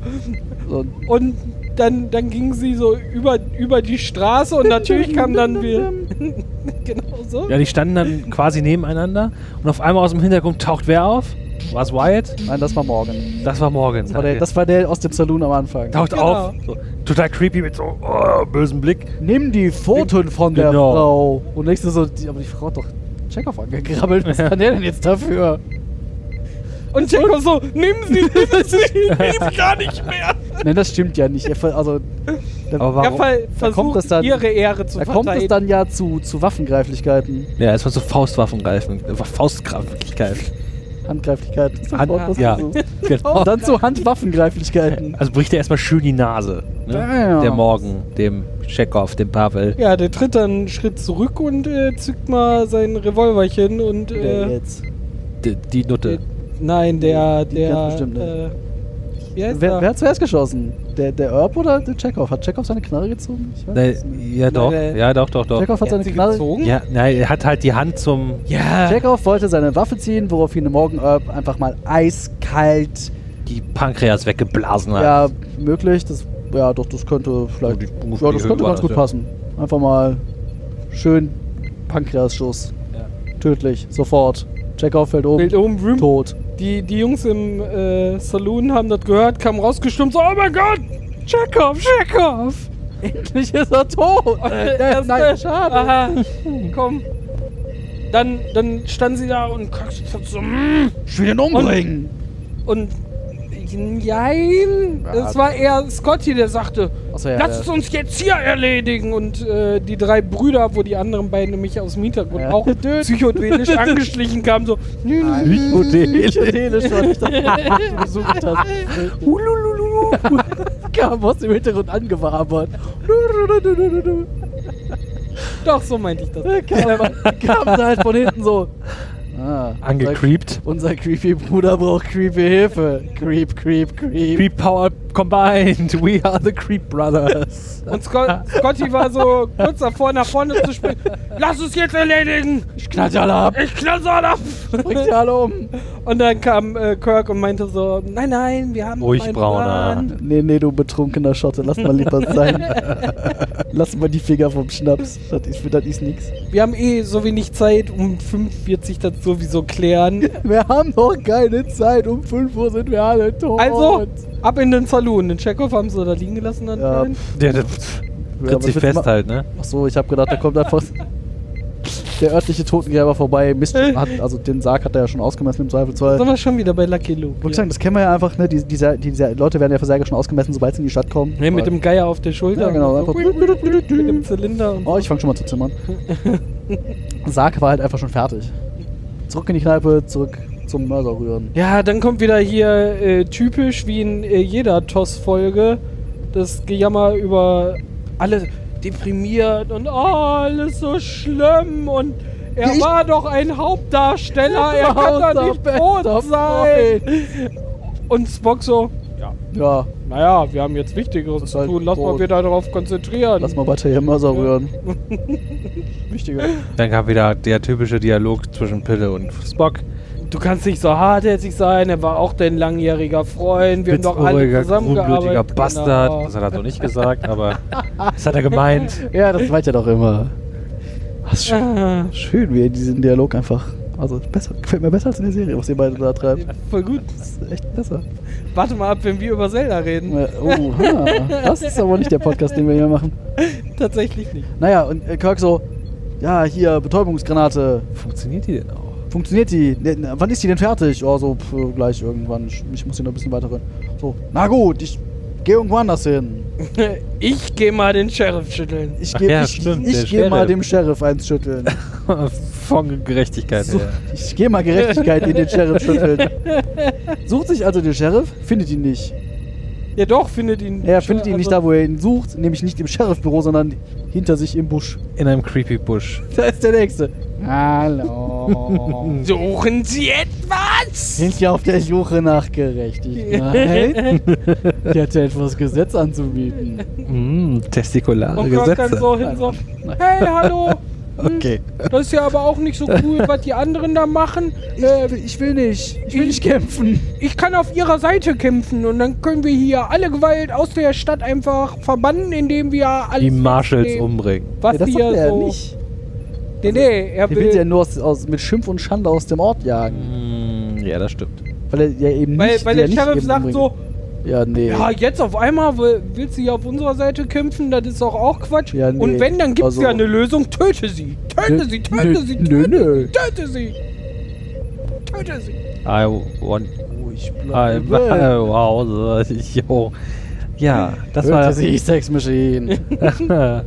So, Und dann, dann ging sie so über, über die Straße und natürlich kam dann wir. genau so. Ja, die standen dann quasi nebeneinander und auf einmal aus dem Hintergrund taucht wer auf? War es Wyatt? nein, das war morgen. Das war Morgan. Das war, der, das war der aus dem Saloon am Anfang. taucht Genau. auf. So, total creepy mit so oh, bösem Blick. Nimm die Pfoten von der Genau. Frau. Und nächstes so, die, aber die Frau hat doch Chekhov angegrabbelt. Was kann der denn jetzt dafür? Und Chekhov so, nimm sie, nimm sie, nimm gar nicht mehr. Nein, das stimmt ja nicht. Er, also, da, Aber Er warum? ver Da kommt versucht es dann- ihre Ehre zu da kommt es dann ja zu, zu Waffengreiflichkeiten. Ja, es war so Faustwaffengreifen. Faustkraftlichkeit. Handgreiflichkeit. Ist das Hand, ja, genau. Und dann zu Handwaffengreiflichkeiten. Also bricht er erstmal schön die Nase. Ne? Damn. Der Morgen, dem Chekhov, dem Pavel. Ja, der tritt dann einen Schritt zurück und äh, zückt mal sein Revolverchen und Der äh, jetzt. Die, die Nutte. nein, der, Die der, Wer, der? wer hat zuerst geschossen? Der, der Erb oder der Chekhov? Hat Chekhov seine Knarre gezogen? Ich weiß es nicht. ja, doch. Nein, Ja, doch, doch, doch. Chekhov hat Er seine hat sie Knarre. gezogen? Ja, nein, er hat halt die Hand zum. Ja. Chekhov wollte seine Waffe ziehen, woraufhin der Morgan Erb einfach mal eiskalt. Die Pankreas weggeblasen hat. Ja, möglich. Das, ja, doch, das könnte vielleicht. Ja, das könnte ganz das, gut ja. passen. Einfach mal schön Pankreasschuss. Ja. Tödlich, sofort. Chekhov fällt um, Bild oben, Vroom. tot. Die, die Jungs im äh, Saloon haben das gehört, kamen rausgestimmt, so, oh mein Gott, Chekhov, Chekhov. Endlich ist er tot! Äh, nein, schade. Aha, komm. Dann, dann standen sie da und guckten so, mm, Ich will ihn umbringen! und Nein, es war eher Scotty, der sagte, Achso, ja, lass es ja. uns jetzt hier erledigen. Und äh, die drei Brüder, wo die anderen beiden nämlich aus dem Hintergrund Ja. auch psychedelisch angeschlichen kamen, so, nü. Psychedelisch, was ich da besucht hast. Hulululu. Kam aus dem Hintergrund angewabert. doch, so meinte ich das. Kam, kam da halt von hinten so. Ah, Angecreept. Unser, unser creepy Bruder braucht creepy Hilfe. Creep, creep, creep. Creep Power combined. We are the Creep Brothers. Und Scott, Scotty war so kurz davor, nach vorne zu springen. Lass es jetzt erledigen! Ich knall die alle ab. Ich knall so ab! Bringt die alle um. Und dann kam äh, Kirk und meinte so, nein, nein, wir haben Ruhig, Brauner. Plan. Nee, nee, du betrunkener Schotte. Lass mal lieber sein. Lass mal die Finger vom Schnaps. Das ist, das ist nix. Wir haben eh so wenig Zeit, um 45 das sowieso klären. Wir haben doch keine Zeit. Um 5 Uhr sind wir alle tot. Also, ab in den Saloon. Den Chekhov haben sie da liegen gelassen der Ja, tritt was sich willst du fest halt, ne? Achso, ich habe gedacht, da kommt einfach der örtliche Totengräber vorbei. Mist, hat, also den Sarg hat er ja schon ausgemessen im Zweifelsfall. Sind wir schon wieder bei Lucky Luke. Ich sagen, das kennen wir ja einfach, ne? Die, diese, diese Leute werden ja für Särge schon ausgemessen, sobald sie in die Stadt kommen. Ne, mit dem Geier auf der Schulter. Ja, genau, so. einfach- Mit dem Zylinder. Oh, ich fange schon mal zu zimmern. Sarg war halt einfach schon fertig. Zurück in die Kneipe, zurück zum Mörser rühren. ja, dann kommt wieder hier äh, typisch wie in äh, jeder TOS-Folge das Gejammer über alle deprimiert und oh, alles so schlimm und er ich- war doch ein Hauptdarsteller, er kann doch nicht tot sein. Und Spock so, ja, Ja, naja, wir haben jetzt Wichtigeres zu halt tun, lass mal wieder darauf konzentrieren. lass mal weiter hier Mörser rühren. Wichtiger. Dann kam wieder der typische Dialog zwischen Pille und Spock. Du kannst nicht so hartherzig sein, er war auch dein langjähriger Freund, wir haben doch alle zusammengearbeitet. Bastard. Genau. Das hat er so nicht gesagt, aber das hat er gemeint. Ja, das meint er doch immer. Was schön, schön, wie er diesen Dialog einfach. Also besser, gefällt mir besser als in der Serie, was ihr beide da treibt. voll gut. Das ist echt besser. Warte mal ab, wenn wir über Zelda reden. Äh, Oh, ha, das ist aber nicht der Podcast, den wir hier machen. Tatsächlich nicht. Naja, und äh, Kirk so, ja, hier, Betäubungsgranate. Funktioniert die denn auch? Funktioniert die? Ne, na, wann ist die denn fertig? Ja, so pf, gleich irgendwann. Ich, ich muss hier noch ein bisschen weiter rennen. So, na gut, ich gehe irgendwo anders hin. Ich gehe mal den Sheriff schütteln. Ich gehe ja, ich, ich geh mal dem Sheriff eins schütteln. Von Gerechtigkeit So, her. ich gehe mal Gerechtigkeit in den Sheriff schütteln. Sucht sich also den Sheriff, findet ihn nicht. Ja doch, findet ihn. Er findet ihn nicht da, wo er ihn sucht, nämlich nicht im Sheriffbüro, sondern hinter sich im Busch. In einem creepy Busch. Da ist der Nächste. Hallo. Suchen Sie etwas? Sind Sie auf der Suche nach Gerechtigkeit? Ich hätte etwas Gesetz anzubieten. Mm, testikulare Und Kirk dann Gesetze. so hin so, hey, hallo. Hm, Okay. Das ist ja aber auch nicht so cool, was die anderen da machen. Ich, Äh, will- ich will nicht. Ich will nicht kämpfen. ich kann auf ihrer Seite kämpfen und dann können wir hier alle Gewalt aus der Stadt einfach verbannen, indem wir alles. Die Marshalls wegnehmen. umbringen. Was Ja, das ja er so. nicht. Nee, nee, er Der will sie ja will. nur aus, aus, mit Schimpf und Schande aus dem Ort jagen. Mm, ja, das stimmt. Weil er ja eben Weil, nicht, weil ja der Sheriff sagt umbringen. so, Ja, nee. ja, jetzt auf einmal will- willst du hier auf unserer Seite kämpfen, das ist doch auch Quatsch. Ja, nee. Und wenn, dann gibt es Also- ja eine Lösung, töte sie. Töte Nö, sie, töte nö, sie, nö, töte nö. sie, töte sie. Töte sie. I want. Ruhig I, bleiben. wow. Jo. Ja, das Hörte war. sie, Sex Machine.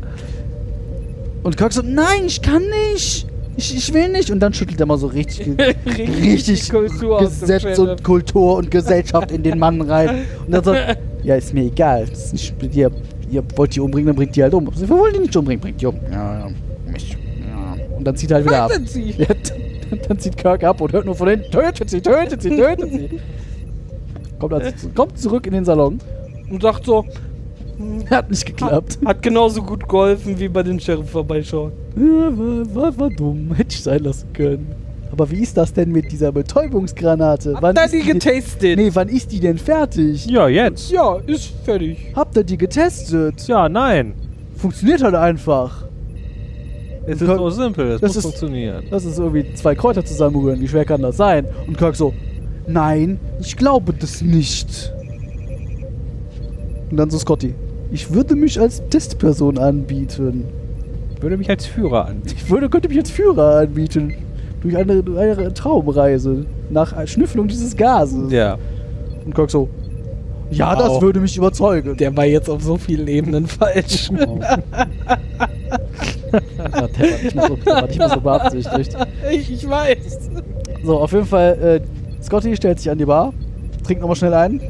Und Kirk so, nein, ich kann nicht. Ich, ich will nicht. Und dann schüttelt er mal so richtig, richtig dem Gesetz und Kultur und Gesellschaft in den Mann rein. Und dann so, ja, ist mir egal. Ist nicht, ihr, ihr wollt die umbringen, dann bringt die halt um. Wir wollen die nicht umbringen, bringt die um. Ja, ja. Mich. Ja. Und dann zieht er halt wieder ab. Tötet sie. Ja, dann, dann zieht Kirk ab und hört nur von hinten, tötet sie, tötet sie, tötet sie. Kommt, also, kommt zurück in den Salon. Und sagt so, Hat nicht geklappt. hat genauso gut geholfen, wie bei den Sheriff vorbeischauen. Ja, war, war, war dumm. Hätte ich sein lassen können. Aber wie ist das denn mit dieser Betäubungsgranate? Habt ihr ist die getastet? Nee, wann ist die denn fertig? Ja, jetzt. Ja, ist fertig. Habt ihr die getestet? Ja, nein. Funktioniert halt einfach. Es ist so simpel. Es das muss ist- funktionieren. Das ist irgendwie zwei Kräuter zusammenrühren. Wie schwer kann das sein? Und Kirk so, nein, ich glaube das nicht. Und dann so Scotty, ich würde mich als Testperson anbieten. Würde mich als Führer an. Ich würde, könnte mich als Führer anbieten. Durch eine, eine Traumreise nach Schnüffelung dieses Gases. Ja. Und Kirk so, Ja, das Auch. würde mich überzeugen. Der war jetzt auf so vielen Ebenen falsch. Oh. ja, der war nicht mehr so, der war nicht mehr so beabsichtigt. ich, ich weiß. So, auf jeden Fall, äh, Scotty stellt sich an die Bar, trinkt nochmal schnell ein,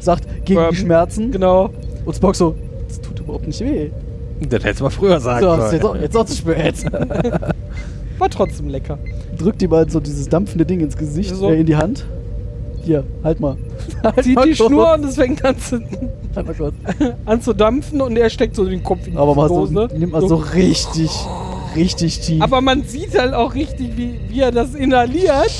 sagt gegen Bourbon. die Schmerzen Genau. und Spock so, das tut überhaupt nicht weh. Das hättest du mal früher sagen So, sollen. jetzt auch, jetzt auch zu spät. War trotzdem lecker. Drückt ihm halt so dieses dampfende Ding ins Gesicht, So. äh, in die Hand. Hier, halt mal. halt Zieht mal die kurz. Schnur und es fängt an zu, Halt an zu dampfen und er steckt so den Kopf in die Aber so, Dose. nimmt mal so richtig, richtig tief. Aber man sieht halt auch richtig, wie, wie er das inhaliert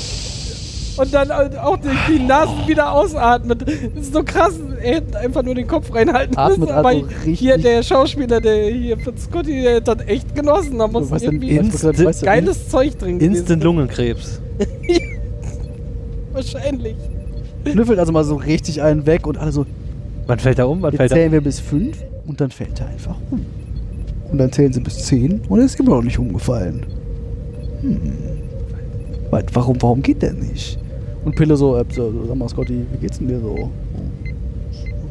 und dann halt auch die, die Nasen wieder ausatmet. Das ist so krass. Er hätte einfach nur den Kopf reinhalten Atmet müssen. Aber also hier der Schauspieler, der hier von Scotty, der hat das echt genossen. Da muss Was irgendwie was- was- was- geiles Zeug drin gewesen Instant Lungenkrebs. Wahrscheinlich. Schnüffelt also mal so richtig einen weg und alle so, Wann fällt er um? Wann fällt er zählen wir bis fünf und dann fällt er einfach um. Und dann zählen sie bis zehn und er ist immer noch nicht umgefallen. Hm. Wa- Warum, warum geht der nicht? Und Pille so, äh, so, sag mal Scotty, wie geht's denn dir so?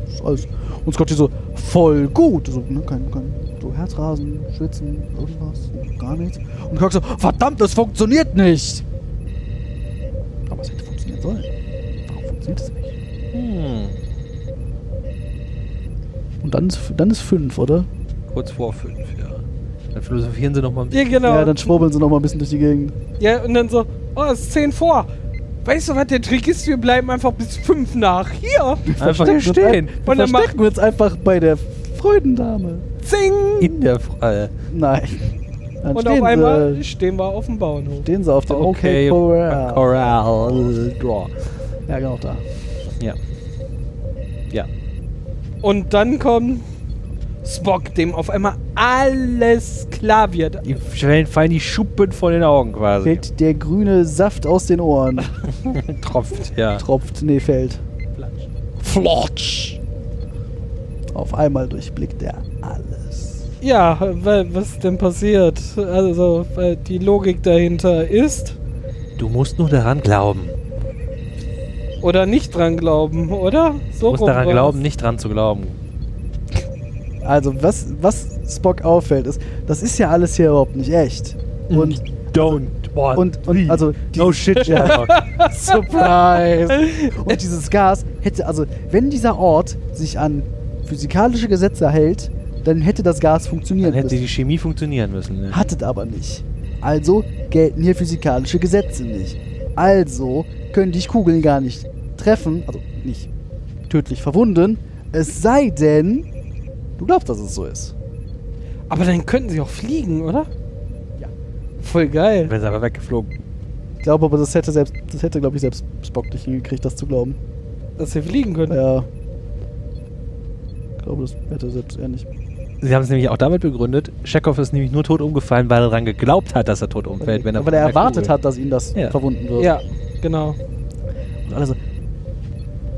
Ist alles. Und Scotty so, voll gut. So, ne, kein, kein so Herzrasen, Schwitzen, irgendwas, gar nichts. Und Kirk so, verdammt, das funktioniert nicht. Aber es hätte funktionieren sollen. Warum funktioniert es nicht? Hm. Und dann ist, dann ist fünf, oder? Kurz vor fünf, ja. Dann philosophieren sie nochmal ein Ja, genau. Ja, dann schwurbeln sie noch mal ein bisschen durch die Gegend. Ja, und dann so, oh, es ist 10 vor. Weißt du, was der Trick ist? Wir bleiben einfach bis 5 nach. Hier, Einfach stehen. ein- Und Wir dann verstecken uns einfach bei der Freudendame. zing. In der Frage. Nein. Dann Und auf einmal sie, stehen wir auf dem Bauernhof. stehen sie auf dem Okay, Okay, Corral. Corral Draw. Ja, genau da. Ja. Ja. Und dann kommt Spock, dem auf einmal alles klar wird. Die fallen, fallen die Schuppen vor den Augen quasi. Fällt der grüne Saft aus den Ohren. Tropft, ja. Tropft, nee, fällt. Flotsch. Auf einmal durchblickt er alles. Ja, wa- was denn passiert? Also, weil die Logik dahinter ist Du musst nur daran glauben. oder nicht dran glauben, oder? So Du musst daran glauben, nicht dran zu glauben. Also, was, was Spock auffällt, ist, das ist ja alles hier überhaupt nicht echt. Und, Don't. Boah, und, und also, no shit, ja. Surprise! Und dieses Gas hätte, also, wenn dieser Ort sich an physikalische Gesetze hält, dann hätte das Gas funktionieren Dann hätte müssen. die Chemie funktionieren müssen. Ne? Hat es aber nicht. Also gelten hier physikalische Gesetze nicht. Also können dich Kugeln gar nicht treffen, also nicht tödlich verwunden, es sei denn, du glaubst, dass es so ist. Aber dann könnten sie auch fliegen, oder? Ja. Voll geil. Wenn sie aber weggeflogen. Ich glaube aber, das hätte selbst, das hätte, glaube ich, selbst Spock nicht hingekriegt, das zu glauben. Dass sie fliegen können. Ja. Ich glaube, das hätte selbst er nicht. Sie haben es nämlich auch damit begründet, Chekhov ist nämlich nur tot umgefallen, weil er daran geglaubt hat, dass er tot umfällt. Wenn er weil er erwartet Kugel- hat, dass ihn das Ja. verwunden wird. Ja, genau. Und alle so,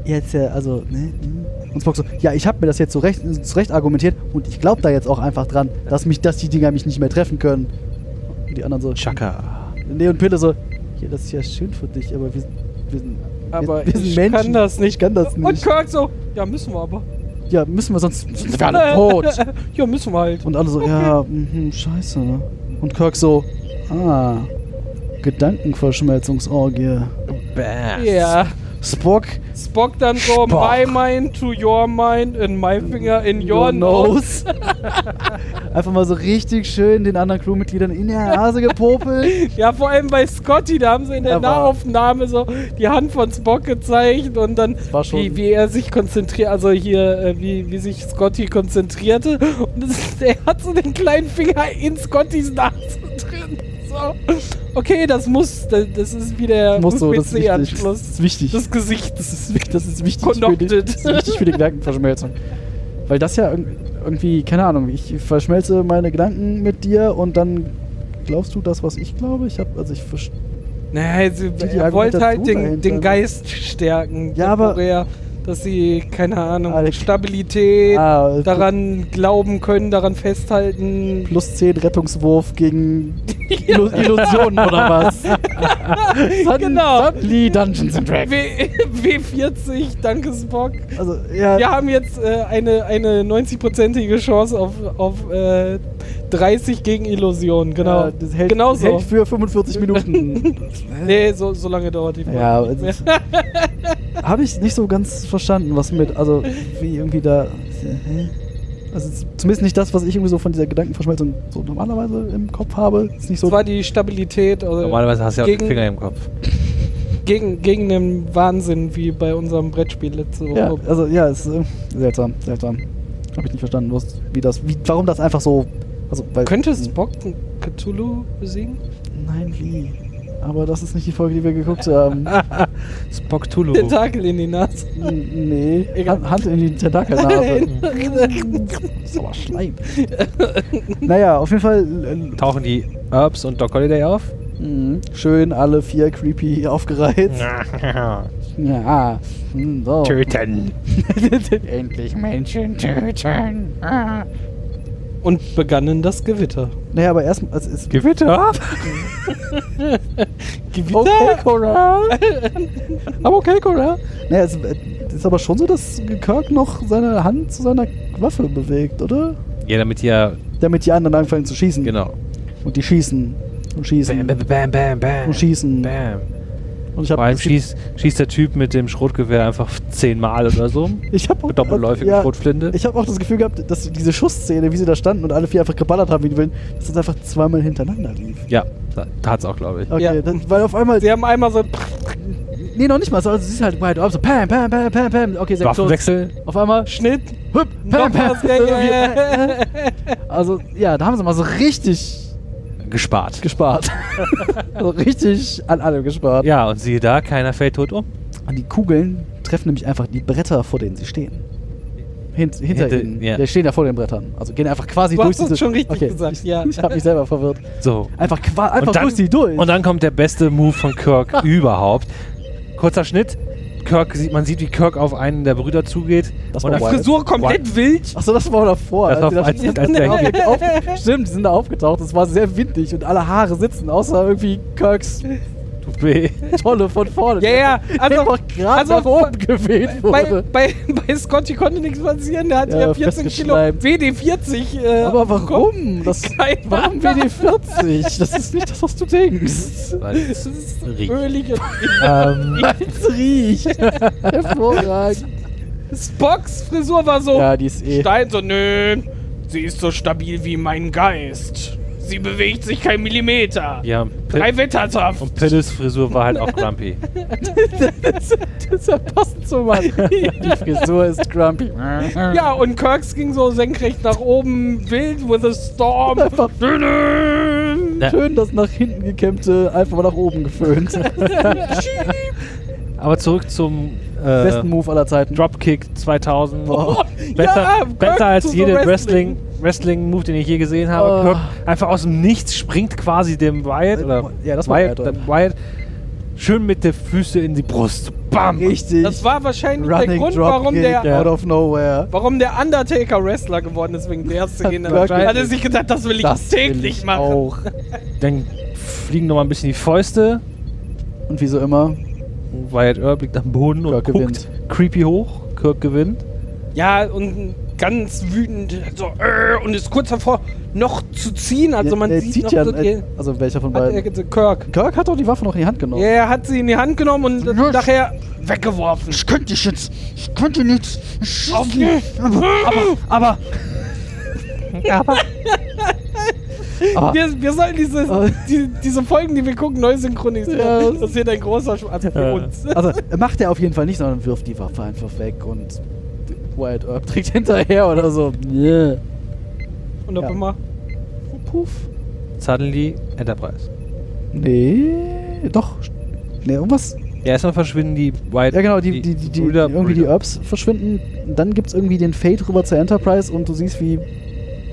jetzt ja, also, ne? hm. Und Spock so, ja, ich habe mir das jetzt so recht, zurecht argumentiert und ich glaube da jetzt auch einfach dran, dass mich, dass die Dinger mich nicht mehr treffen können. Und die anderen so, Chaka. Nee, und Pille so, ja, das ist ja schön für dich, aber wir, wir sind, Aber wir, wir sind ich Menschen. kann das nicht. Ich kann das Und nicht. Kirk so, ja, müssen wir aber. Ja, müssen wir sonst, wir alle tot. ja, müssen wir halt. Und alle so, ja, mhm, scheiße. Und Kirk so, ah, Gedankenverschmelzungsorgie. Bam. Ja. Spock, Spock dann so, Spock. my mind to your mind and my finger in your, nose. Einfach mal so richtig schön den anderen Crewmitgliedern in der Nase gepopelt. Ja, vor allem bei Scotty, da haben sie in der Aber- Nahaufnahme so die Hand von Spock gezeigt und dann, wie, wie er sich konzentriert, also hier, äh, wie, wie sich Scotty konzentrierte. Und das, er hat so den kleinen Finger in Scottys Nase drin. Okay, das muss, das, ist wie der muss so, das ist wichtig. Das USB-C-Anschluss ist wichtig. des Gesichts. Das ist, wichtig- das ist wichtig für die, das ist wichtig für die Gedankenverschmelzung. Weil das ja irg- irgendwie, keine Ahnung, ich verschmelze meine Gedanken mit dir und dann glaubst du das, was ich glaube? Ich habe, also ich verstehe. Naja, die er wollte halt den, den Geist stärken. Ja, aber-. Dass sie, keine Ahnung, Ah, der- Stabilität, Ah, daran glauben können, daran festhalten. Plus 10 Rettungswurf gegen Illu Illusionen oder was? Sudden- Genau. Suddenly Dungeons and Dragons. W W40, danke Spock. Also, ja, Wir haben jetzt äh, eine, eine 90-prozentige Chance auf, auf äh, 30 gegen Illusionen, genau. ja, das hält, genau so. hält für 45 Minuten. Nee, so, so lange dauert die Folge ja, habe ich nicht so ganz verstanden, was mit, also wie irgendwie da. hä? Also zumindest nicht das, was ich irgendwie so von dieser Gedankenverschmelzung so normalerweise im Kopf habe. Ist nicht so. Das war die Stabilität also Normalerweise hast du ja auch den Finger im Kopf. gegen, gegen den Wahnsinn wie bei unserem Brettspiel letzte Woche. ja, also ja, ist äh, seltsam, seltsam. Habe ich nicht verstanden, was, wie das, wie, warum das einfach so. Also, weil, Könnte Spock Cthulhu besiegen? Nein, wie? Aber das ist nicht die Folge, die wir geguckt haben. Spock Tulu. Tentakel in die Nase. Nee, Egal. Hand, Hand in die Tentakelnase. aber Schleim. naja, auf jeden Fall äh, Tauchen die Herbs und Doc Holiday auf? Mhm. Schön alle vier creepy aufgereiht. Ja. hm, So. Töten. Endlich Menschen töten. Und begannen das Gewitter. Naja, aber erstmal. Also ist Gewitter? Gewitter? okay, Cora. aber okay, Cora. Naja, es es ist aber schon so, dass Kirk noch seine Hand zu seiner Waffe bewegt, oder? Ja, damit die ja. Damit die anderen anfangen zu schießen. Genau. Und die schießen. Und schießen. Bam, bam, bam, bam. Und schießen. Bam. Und ich Vor habe allem schießt, schießt der Typ mit dem Schrotgewehr einfach zehnmal oder so. ich hab auch, Mit doppelläufigen ja, Schrotflinte. Ich habe auch das Gefühl gehabt, dass diese Schussszene, wie sie da standen und alle vier einfach geballert haben, wie die willen, dass das einfach zweimal hintereinander lief. Ja, da- tat's auch, glaube ich. Okay, Ja. dann, weil auf einmal. Sie haben einmal so. Nee, noch nicht mal. Also, sie ist halt up, so pam, pam, pam, pam, pam. Okay, sehr. Waffenwechsel. Auf einmal. Schnitt. Hup, pam, pam. Also, ja, da haben sie mal so richtig Gespart. gespart. also richtig an allem gespart. Ja, und siehe da, keiner fällt tot um. Und die Kugeln treffen nämlich einfach die Bretter, vor denen sie stehen. Hint, hinter Hinter- ihnen. ja. Die stehen ja vor den Brettern. Also gehen einfach quasi Du durch hast das diese... schon richtig gesagt, ja. Ich habe mich selber verwirrt. So. Einfach, qua einfach durch sie durch. Und dann kommt der beste Move von Kirk überhaupt. Kurzer Schnitt. Kirk sieht, man sieht, wie Kirk auf einen der Brüder zugeht. Das und wild. Frisur komplett wild. Achso, das war davor. Das als war- als- da- als der hier- auf, Stimmt, die sind da aufgetaucht. Es war sehr windig und alle Haare sitzen, außer irgendwie Kirks tut weh. Tolle von vorne. Ja, ja, also- einfach gerade also nach oben geweht Bei, wurde. bei, bei Scotty konnte nichts passieren. Der hat Ja, ja, 14 Kilo festgeschleimt. WD-40. Äh, Aber warum? Das, warum Ahnung. WD-40? Das ist nicht das, was du denkst. Weil Das es ist riecht. ölig. und- ähm, Es riecht. Hervorragend. Spocks Frisur war so. Ja, die ist eh. Stein so, nö. Sie ist so stabil wie mein Geist. Sie bewegt sich kein Millimeter. ja, Drei Pil Wettertaft. und Pilles Frisur war halt auch grumpy. das, das ist ja passend zum Mann. Die Frisur ist grumpy. Ja, und Kirks ging so senkrecht nach oben, wild with a storm. Einfach schön das nach hinten gekämmte einfach mal nach oben geföhnt. Aber zurück zum äh, Besten Move aller Zeiten. Dropkick 2000. Oh. Besser, Ja, besser als so jede Wrestling. Wrestling, Wrestling Move, den ich je gesehen habe. Oh. Kirk einfach aus dem Nichts springt quasi dem Wyatt oder Ja, das war Wyatt, Wyatt. schön mit der Füße in die Brust. Bam! Richtig. Das war wahrscheinlich der Running Grund, warum der, out of nowhere. warum der Undertaker Wrestler geworden ist wegen der Szene. Kirk Hat er sich gedacht, das will ich Das will täglich ich machen. auch. Dann fliegen nochmal ein bisschen die Fäuste. Und wie so immer, Wyatt Earp liegt am Boden und Kirk guckt gewinnt. creepy hoch. Kirk gewinnt. Ja, und ganz wütend so, äh, und ist kurz davor, noch zu ziehen. Also man er sieht noch ja, so, die, also welcher von hat beiden? ge- Kirk. Kirk hat doch die Waffe noch in die Hand genommen. Ja, er hat sie in die Hand genommen und Ja. nachher weggeworfen. Ich könnte dich jetzt, ich könnte nicht. Auf Aber, aber, aber, aber, Wir, wir sollten diese, Ah. die, diese Folgen, die wir gucken, neu synchronisieren. Ja. Das wird ein großer Spaß für Ja. uns. also macht er auf jeden Fall nicht, sondern wirft die Waffe einfach weg und Wyatt Earp trägt hinterher oder so. Yeah. Und auf Ja. einmal, Puff. Suddenly Enterprise. Nee, doch. Nee, irgendwas. Ja, erstmal verschwinden die Wyatt. Ja, genau, die, die, die, die Brüder- irgendwie die Brüder. Earps verschwinden. Dann gibt es irgendwie den Fade rüber zur Enterprise und du siehst, wie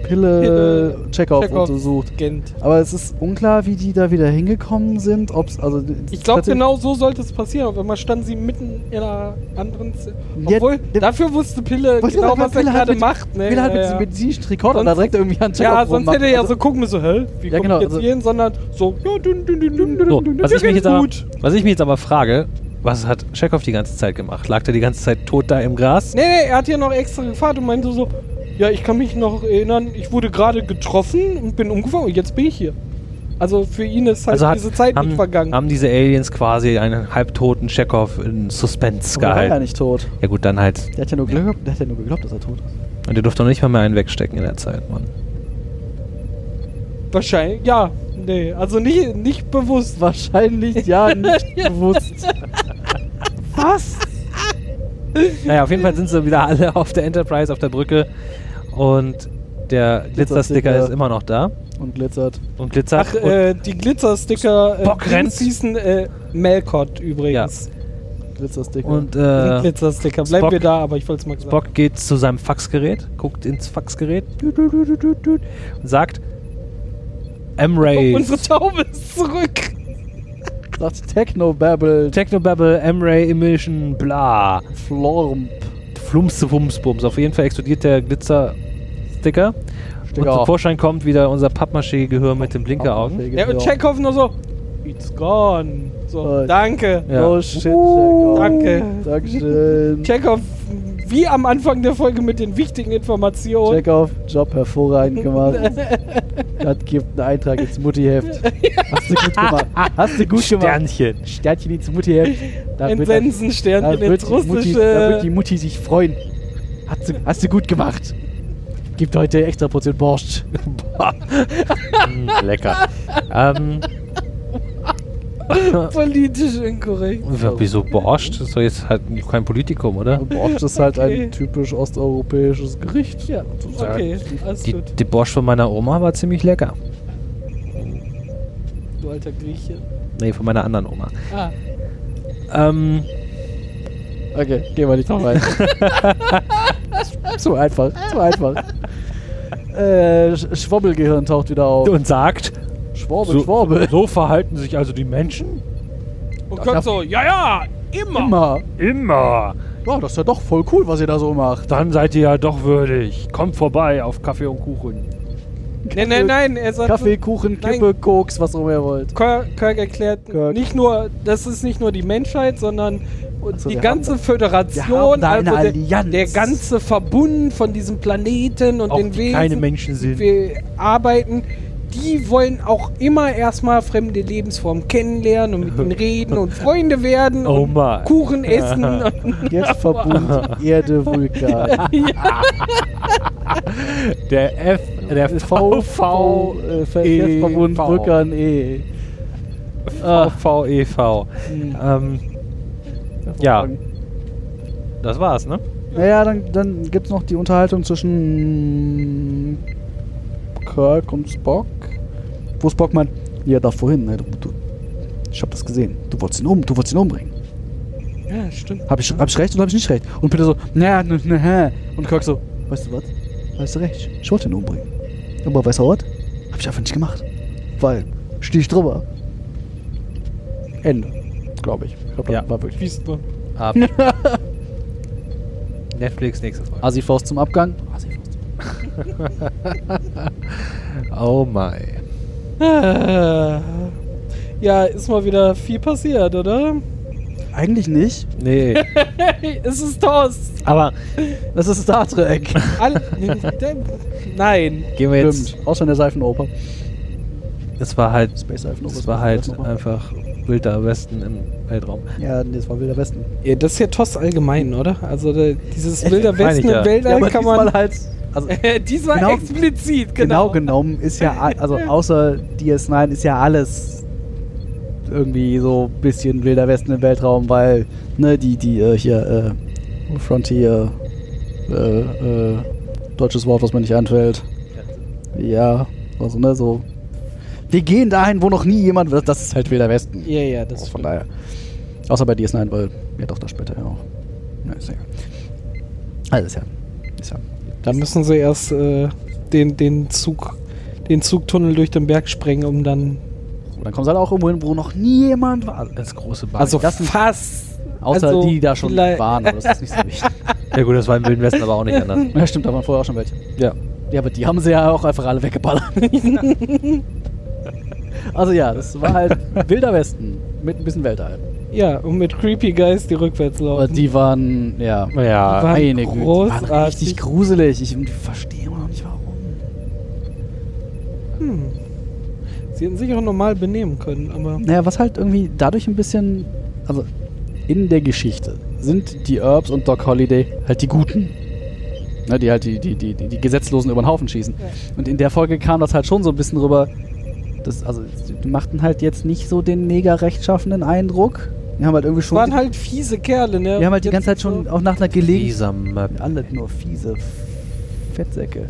Pille, Pille, Chekhov, Chekhov. untersucht. Gent. Aber es ist unklar, wie die da wieder hingekommen sind. Ob's, also, Ich glaube, genau so sollte es passieren. Auf einmal standen sie mitten in einer anderen. Z Ja, Obwohl, der- dafür wusste Pille genau, sagen, was er Pille hat gerade macht. Ne? Pille hat mit ja, diesem ja. medizinischen Rekorder da direkt irgendwie an Chekhov ja, sonst hätte er ja Also, so gucken müssen, hä? Wie Ja, genau, ich jetzt also- hier hin? Sondern so, ja, dünn, dünn, dünn, dünn, dünn, So, dünn, was ich, mich jetzt aber, gut. was ich mich jetzt aber frage, was hat Chekhov die ganze Zeit gemacht? Lag der die ganze Zeit tot da im Gras? Nee, nee, er hat ja noch extra gefragt und meinte so, ja, ich kann mich noch erinnern, ich wurde gerade getroffen und bin umgefallen und jetzt bin ich hier. Also für ihn ist halt Also hat, diese Zeit haben, nicht vergangen. haben diese Aliens quasi einen halbtoten Chekhov in Suspense aber er war ja gehalten. nicht tot. Ja gut, dann halt. Der hat ja nur geglaubt, der hat ja nur geglaubt dass er tot ist. Und der durfte noch nicht mal mehr einen wegstecken in der Zeit, Mann. Wahrscheinlich, ja. Nee, also nicht, nicht bewusst. Wahrscheinlich ja nicht bewusst. Was? Naja, auf jeden Fall sind sie wieder alle auf der Enterprise, auf der Brücke. Und der Glitzersticker ist immer noch da Und glitzert. und glitzert. Ach, und äh, die Glitzersticker. Äh, Spock rennt. Dings hießen äh, Melkot übrigens. Glitzersticker. und äh, Glitzersticker. Bleiben Spock- wir da, aber ich wollte es mal gesagt. Spock geht zu seinem Faxgerät, guckt ins Faxgerät und sagt: M-Ray. Unsere Taube ist zurück. sagt Technobabble, Technobabble, M-Ray Emission, bla. Flormp. Flumse, Bums. Auf jeden Fall explodiert der Glitzersticker. Und Sticker. zum Vorschein kommt wieder unser Pappmaché-Gehör mit den Blinkeraugen. Ja, und Chekhov nur so, it's gone. So, danke. Ja. Oh shit, Uh, Chekhov. danke. Dankeschön. Chekhov, wie am Anfang der Folge mit den wichtigen Informationen. Chekhov, Job hervorragend gemacht. das gibt einen Eintrag ins Muttiheft. Hast du gut gemacht. Hast du gut gemacht. Sternchen. Sternchen ins Muttiheft. Sensensternchen wird, ins die Mutti, da wird russische. die Mutti sich freuen. Hast du, hast du gut gemacht. Gibt heute extra Portion Borscht. Mm, lecker. ähm, Politisch inkorrekt. wieso Borscht? Das ist doch jetzt halt kein Politikum, oder? Borscht ist halt Okay. ein typisch osteuropäisches Gericht. Ja, okay, alles Die, gut. die Borscht von meiner Oma war ziemlich lecker. Du alter Grieche. Nee, von meiner anderen Oma. Ah, Ähm, Okay, gehen wir nicht drauf ein. zu einfach, zu einfach. Äh, Sch- Schwobbelgehirn taucht wieder auf. und sagt, Schworbel, Schworbel. so verhalten sich also die Menschen? und kommt so, ja, ja, immer. Immer. Immer. Ja, das ist ja doch voll cool, was ihr da so macht. Dann seid ihr ja doch würdig. Kommt vorbei auf Kaffee und Kuchen. Nein, nein, nein, er sagt. Kaffee, Kuchen, Nein. Kippe, Koks, was auch immer ihr wollt. Kirk, Kirk erklärt Kirk. nicht nur, das ist nicht nur die Menschheit, sondern Also die ganze Föderation, also der, der ganze Verbund von diesem Planeten und Auch den Wesen, keine Menschen sind. die wir arbeiten, die wollen auch immer erstmal fremde Lebensformen kennenlernen und mit ihnen reden und Freunde werden Oh und my. Kuchen essen. und Jetzt Verbund Erde, Vulkan. Der F, der V, V, äh, Verkehrsverbund E, Vulkan E. Ah. VVEV. Ähm, ja, das war's, ne? Naja, dann, dann gibt es noch die Unterhaltung zwischen Kirk und Spock. Wo Spock meint, ja, da vorhin, ne, du, du, ich hab das gesehen. Du wolltest ihn um, du wolltest ihn umbringen. ja, stimmt. Hab ich, hab ich recht oder hab ich nicht recht? Und Peter so, na, na, na, hä. Und Kirk so, weißt du was? Weißt du recht, ich wollte ihn umbringen. Aber weißt du was? Hab ich einfach nicht gemacht. Weil, steh ich drüber. Ende. Glaube ich. ich glaub, das Ja. War wirklich. Wisst man. Ab. Netflix nächstes Mal. Asifos zum Abgang. Asifos zum Oh my. Ah. Ja, ist mal wieder viel passiert, oder? Eigentlich nicht. Nee. es ist Toast. Aber Das ist Star Trek. Alle, nein. gehen wir jetzt. Stimmt. Außer in der Seifenoper. Es war halt. Space Seifenoper. Es war halt einfach wilder Westen im Weltraum. Ja, nee, das war Wilder Westen. Ja, das ist ja TOS allgemein, oder? Also da, dieses wilder meine ich Westen ja. im Weltall kann man. halt. Also, diesmal Genau- explizit, genau genau. genommen ist ja, also außer DS9 ist ja alles irgendwie so ein bisschen Wilder Westen im Weltraum, weil, ne, die, die, äh, hier, äh, Frontier, äh, äh, deutsches Wort, was mir nicht einfällt. Ja, also, ne, so. Wir gehen dahin, wo noch nie jemand, das- das ist halt Wilder Westen. Ja, ja, das Von stimmt. daher. Außer bei DS9, weil, ja doch, das später ja auch. Ja, ist ja. Also ist ja, ist ja. Da müssen sie erst äh, den, den Zug, den Zugtunnel durch den Berg sprengen, um dann. Und dann kommen sie halt auch irgendwo hin, wo noch nie jemand war. Das große Bar. Also das fast. Außer also die da schon waren, aber das ist nicht so wichtig. ja gut, das war im Wilden Westen aber auch nicht anders. ja, stimmt, da waren vorher auch schon welche. Ja. Ja, aber die haben sie ja auch einfach alle weggeballert. also ja, das war halt Wilder Westen mit ein bisschen Weltall. Ja, und mit Creepy Guys, die rückwärts Aber laufen. die waren, ja, Ja, waren meine Güte, die waren großartig. richtig gruselig. Ich verstehe immer noch nicht warum. Hm. Sie hätten sich auch normal benehmen können, aber. Naja, was halt irgendwie dadurch ein bisschen, also in der Geschichte sind die Herbs und Doc Holliday halt die Guten. Ne, die halt die, die, die, die, Gesetzlosen über den Haufen schießen. Ja. Und in der Folge kam das halt schon so ein bisschen rüber. Das, also, die machten halt jetzt nicht so den mega rechtschaffenden Eindruck. Die haben halt irgendwie schon. waren halt fiese Kerle, ne? die haben halt die ganze Zeit schon so- auch nach einer Gelegenheit. Alle nur fiese Fettsäcke.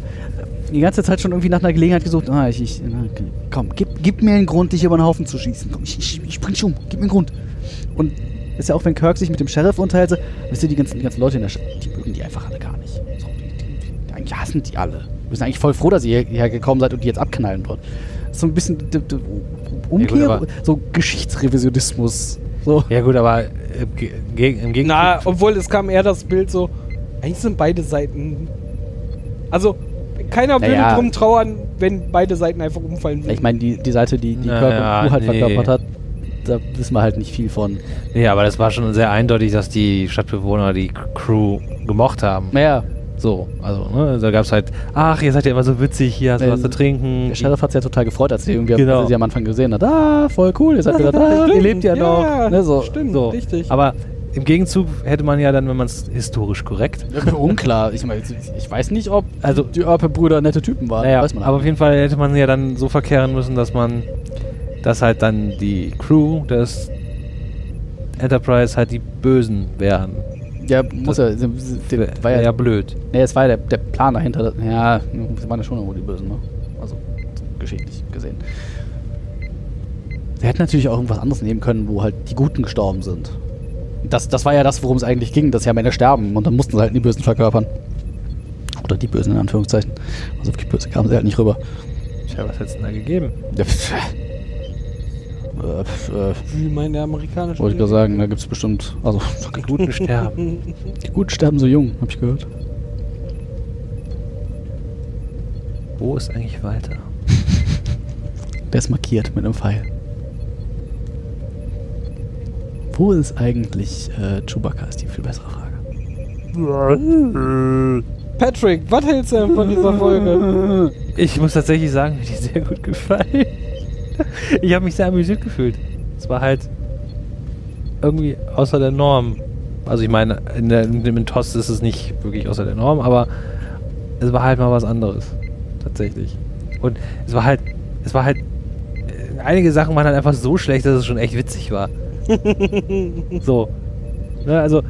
Die ganze Zeit schon irgendwie nach einer Gelegenheit gesucht. Ah, ich, ich, na, komm, gib, gib mir einen Grund, dich über den Haufen zu schießen. Komm, ich, ich, ich bring dich um. Gib mir einen Grund. Und ist ja auch, wenn Kirk sich mit dem Sheriff unterhält, so, wisst ihr, die ganzen, die ganzen Leute in der Stadt, die mögen die einfach alle gar nicht. So, die, die, die, eigentlich hassen die alle. Wir sind eigentlich voll froh, dass ihr hierher gekommen seid und die jetzt abknallen wird. So ein bisschen d- d- Umkehr, aber- so Geschichtsrevisionismus. So. Ja gut, aber äh, ge- ge- im Gegenzug. Na, obwohl es kam eher das Bild so, eigentlich sind beide Seiten. Also, keiner würde Naja. drum trauern, wenn beide Seiten einfach umfallen würden. Ich meine, die, die Seite, die, die Kirk ja, und Crew halt nee. verkörpert hat, da wissen wir halt nicht viel von. nee, aber das war schon sehr eindeutig, dass die Stadtbewohner die Crew gemocht haben. Naja, So, also, ne, da gab es halt, ach, ihr seid ja immer so witzig, hier hast du was zu trinken. der Sheriff hat es ja total gefreut, als sie irgendwie Genau. als er sie am Anfang gesehen hat. Ah, voll cool, ihr seid wieder da, ihr lebt ja, noch. Ne, so. Stimmt, so. richtig. Aber im Gegenzug hätte man ja dann, wenn man es historisch korrekt. Unklar. Ich meine, ich weiß nicht, ob Also- die Örpe-Brüder nette Typen waren. Naja, weiß man aber auf jeden Fall hätte man ja dann so verkehren müssen, dass man, dass halt dann die Crew des Enterprise halt die Bösen wären. Ja, muss ja. sie- der- War ja, ja blöd. Nee, es war ja der, der Plan dahinter. Ja, sie waren ja schon irgendwo die Bösen, ne? Also, so geschichtlich gesehen. Sie hätten natürlich auch irgendwas anderes nehmen können, wo halt die Guten gestorben sind. Das, das war ja das, worum es eigentlich ging, dass sie am Ende sterben und dann mussten sie halt die Bösen verkörpern. Oder die Bösen in Anführungszeichen. Also wirklich böse kamen sie halt nicht rüber. Tja, was hättest du denn da gegeben? Ja, pff, äh, äh, Wie meine der amerikanische. wollte ich gerade sagen, da gibt es bestimmt. Also, Die Guten sterben. die Guten sterben so jung, hab ich gehört. Wo ist eigentlich Walter? Der ist markiert mit einem Pfeil. Wo ist eigentlich äh, Chewbacca, ist die viel bessere Frage. Patrick, was hältst du denn von dieser Folge? Ich muss tatsächlich sagen, mir hat die sehr gut gefallen. Ich habe mich sehr amüsiert gefühlt. Es war halt irgendwie außer der Norm. Also ich meine, in, der, in dem Tost ist es nicht wirklich außer der Norm, aber es war halt mal was anderes. Tatsächlich. Und es war halt, es war halt, äh, einige Sachen waren halt einfach so schlecht, dass es schon echt witzig war. so. Ne, also,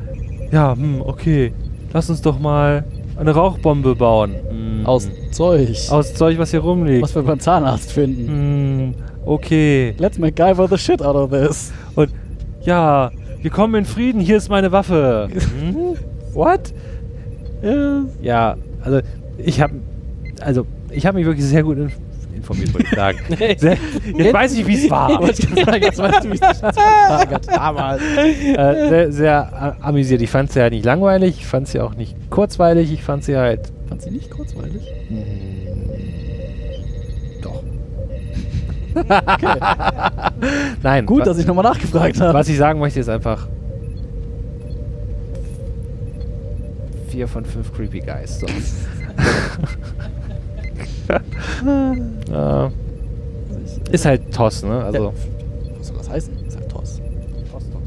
ja, hm, okay. Lass uns doch mal eine Rauchbombe bauen. Hm. Aus Zeug. Aus Zeug, was hier rumliegt. was wir beim Zahnarzt finden. Hm, okay. Let's MacGyver the shit out of this. Und ja, wir kommen in Frieden, hier ist meine Waffe. Hm? What? Ja, also ich habe also ich habe mich wirklich sehr gut informiert, wollte ich sagen. Sehr, jetzt weiß ich, wie es war. Sagen, jetzt weißt du, wie es. Damals. äh, sehr, sehr amüsiert. Ich fand sie halt nicht langweilig, ich fand sie auch nicht kurzweilig, ich fand sie halt Fand sie nicht kurzweilig? doch. Nein, Gut, dass ich nochmal nachgefragt habe. Was ich sagen möchte, ist einfach. Vier von fünf Creepy Guys. So. äh, ist halt Toss, ne? Also. Was soll das heißen? Ist halt Toss. Toss, Toss.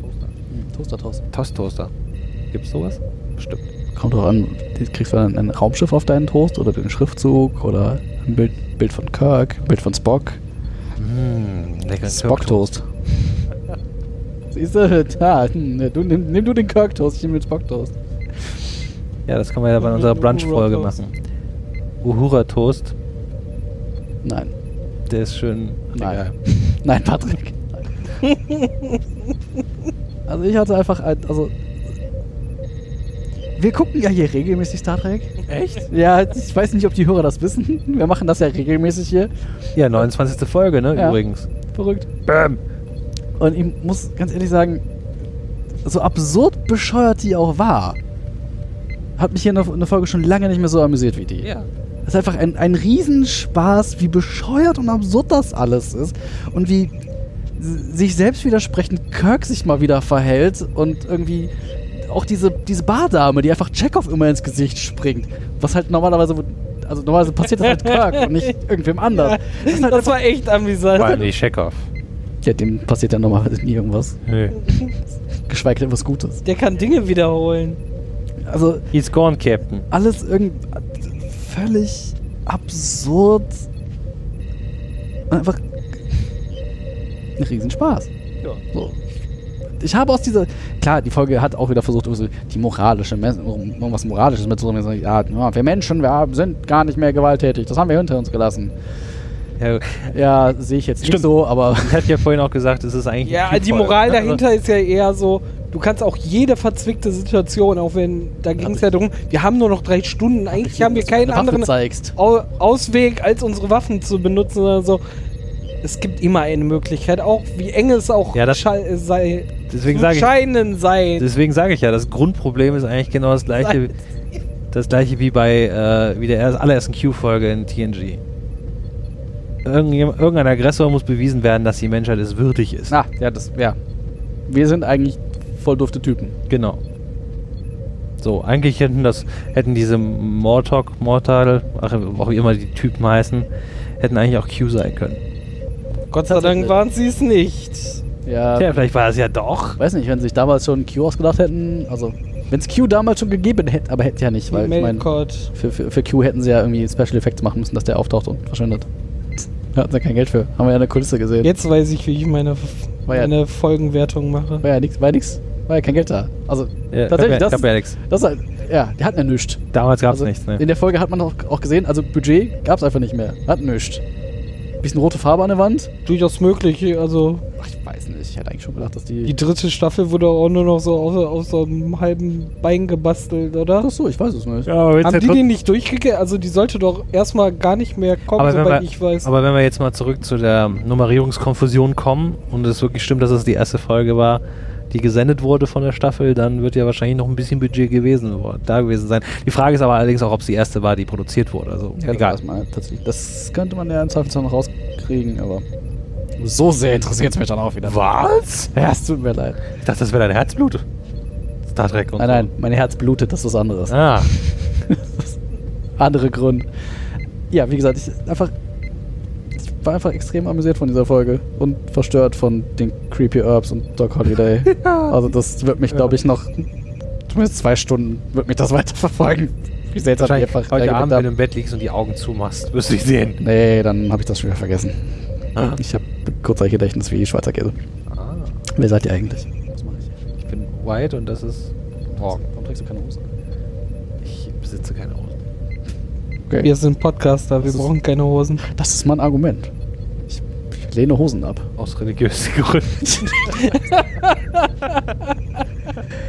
Toaster. Hm, Toaster, Toss. Toss, Toaster. Gibt's sowas? Bestimmt. Kommt doch an, kriegst du dann ein Raumschiff auf deinen Toast oder den Schriftzug oder ein Bild, Bild von Kirk, ein Bild von Spock. Mmh, lecker Spock-Toast. Siehst du, da, hm, du, nimm, nimm du den Kirk-Toast, ich nehme den Spock-Toast. Ja, das können wir ja bei unserer Brunch-Folge machen. Uhura Toast, Nein. der ist schön. Nein. Nein, Patrick. Nein. also ich hatte einfach, ein, also wir gucken ja hier regelmäßig Star Trek. Echt? Ja, ich weiß nicht, ob die Hörer das wissen. Wir machen das ja regelmäßig hier. Ja, 29. Folge, ne, Ja. übrigens. Verrückt. Bam. Und ich muss ganz ehrlich sagen, so absurd bescheuert die auch war, hat mich hier in der, in der Folge schon lange nicht mehr so amüsiert wie die. Ja. Es ist einfach ein, ein Riesenspaß, wie bescheuert und absurd das alles ist. Und wie sich selbst widersprechend Kirk sich mal wieder verhält und irgendwie auch diese, diese Bardame, die einfach Chekhov immer ins Gesicht springt. Was halt normalerweise, also normalerweise passiert das halt Kirk und nicht irgendwem anders. Das ist halt Das war echt amüsant. Vor allem die Chekhov. ja, dem passiert ja normalerweise nie irgendwas. Nö. Geschweige denn was Gutes. Der kann Dinge wiederholen. Also He's gone, Captain. alles irgend völlig absurd und einfach ein Riesenspaß. Ja. So. Ich habe aus dieser, klar, die Folge hat auch wieder versucht, irgendwie die moralische, irgendwas Moralisches mitzubringen. Ja, wir Menschen, wir sind gar nicht mehr gewalttätig, das haben wir hinter uns gelassen. Ja, Ja, sehe ich jetzt nicht Stimmt. so, aber ich hatte ja vorhin auch gesagt, es ist eigentlich. Ja, die Moral ne? dahinter ist ja eher so, du kannst auch jede verzwickte Situation, auch wenn, da ging es ja darum, wir haben nur noch drei Stunden, eigentlich haben wir keinen anderen zeigst. Au Ausweg, als unsere Waffen zu benutzen oder so. Es gibt immer eine Möglichkeit, auch wie eng es auch Ja, sei, Deswegen zu sage ich, scheinen sei. deswegen sage ich ja, das Grundproblem ist eigentlich genau das gleiche, das gleiche wie bei äh, wie der erst- allerersten Q-Folge in TNG. Irgendein Aggressor muss bewiesen werden, dass die Menschheit es würdig ist. Na, ja, das, ja. Wir sind eigentlich voll dufte Typen. Genau. So, eigentlich hätten das, hätten diese Mortok, Mortal, ach, auch wie immer die Typen heißen, hätten eigentlich auch Q sein können. Gott sei Dank waren sie es nicht. Ja, Tja, vielleicht war es ja doch. weiß nicht, wenn sie sich damals schon Q ausgedacht hätten, also wenn es Q damals schon gegeben hätte, aber hätte ja nicht, weil ich meine, Melkott. für, für, für Q hätten sie ja irgendwie Special Effects machen müssen, dass der auftaucht und verschwindet. Da hatten sie kein Geld für. Haben wir ja in der Kulisse gesehen. Jetzt weiß ich, wie ich meine, War ja- meine Folgenwertung mache. War ja nichts, war ja nix, war ja kein Geld da. Also, Ja, tatsächlich, gab ja, das, ja nichts. das ist halt, ja, die hatten ja nichts. Damals gab es Also, nichts, ne? In der Folge hat man auch, auch gesehen, also Budget gab es einfach nicht mehr. Hatten nichts. Bisschen rote Farbe an der Wand. Durchaus möglich, also Ach, ich weiß nicht, ich hätte eigentlich schon gedacht, dass die. die dritte Staffel wurde auch nur noch so aus, aus so einem halben Bein gebastelt, oder? Ach so, ich weiß es nicht. Ja, aber Haben die die nicht durchgekriegt? Also die sollte doch erstmal gar nicht mehr kommen, aber soweit wir, ich weiß. aber wenn wir jetzt mal zurück zu der Nummerierungskonfusion kommen und es wirklich stimmt, dass es die erste Folge war, die gesendet wurde von der Staffel, dann wird ja wahrscheinlich noch ein bisschen Budget gewesen, da gewesen sein. Die Frage ist aber allerdings auch, ob es die erste war, die produziert wurde. Also Ja, egal. Das, tatsächlich. das könnte man ja im Zweifelsfall noch rauskriegen, aber so sehr interessiert es mich dann auch wieder. Was? Ja, es tut mir leid. Ich dachte, das wäre dein Herzblut. Star Trek und Nein, nein, mein Herz blutet, das ist was anderes. Ah, Andere Grund. Ja, wie gesagt, ich einfach. Ich war einfach extrem amüsiert von dieser Folge und verstört von den Creepy Herbs und Doc Holiday. Also, das wird mich, glaube ich, noch. Zumindest zwei Stunden wird mich das weiterverfolgen. Wie seltsam ich wahrscheinlich einfach heute Abend, wenn du im Bett liegst und die Augen zumachst, wirst du dich sehen. Nee, dann habe ich das schon wieder vergessen. Ah. Ich habe kurzer Gedächtnis wie Schweizer Käse. Ah, Wer seid ihr eigentlich? Was mache ich? ich bin white und das ist morgen. Warum trägst du keine Hose? Ich besitze keine Hose. Okay. wir sind Podcaster, wir Das brauchen keine Hosen. Das ist mein Argument. Lehne Hosen ab. Aus religiösen Gründen.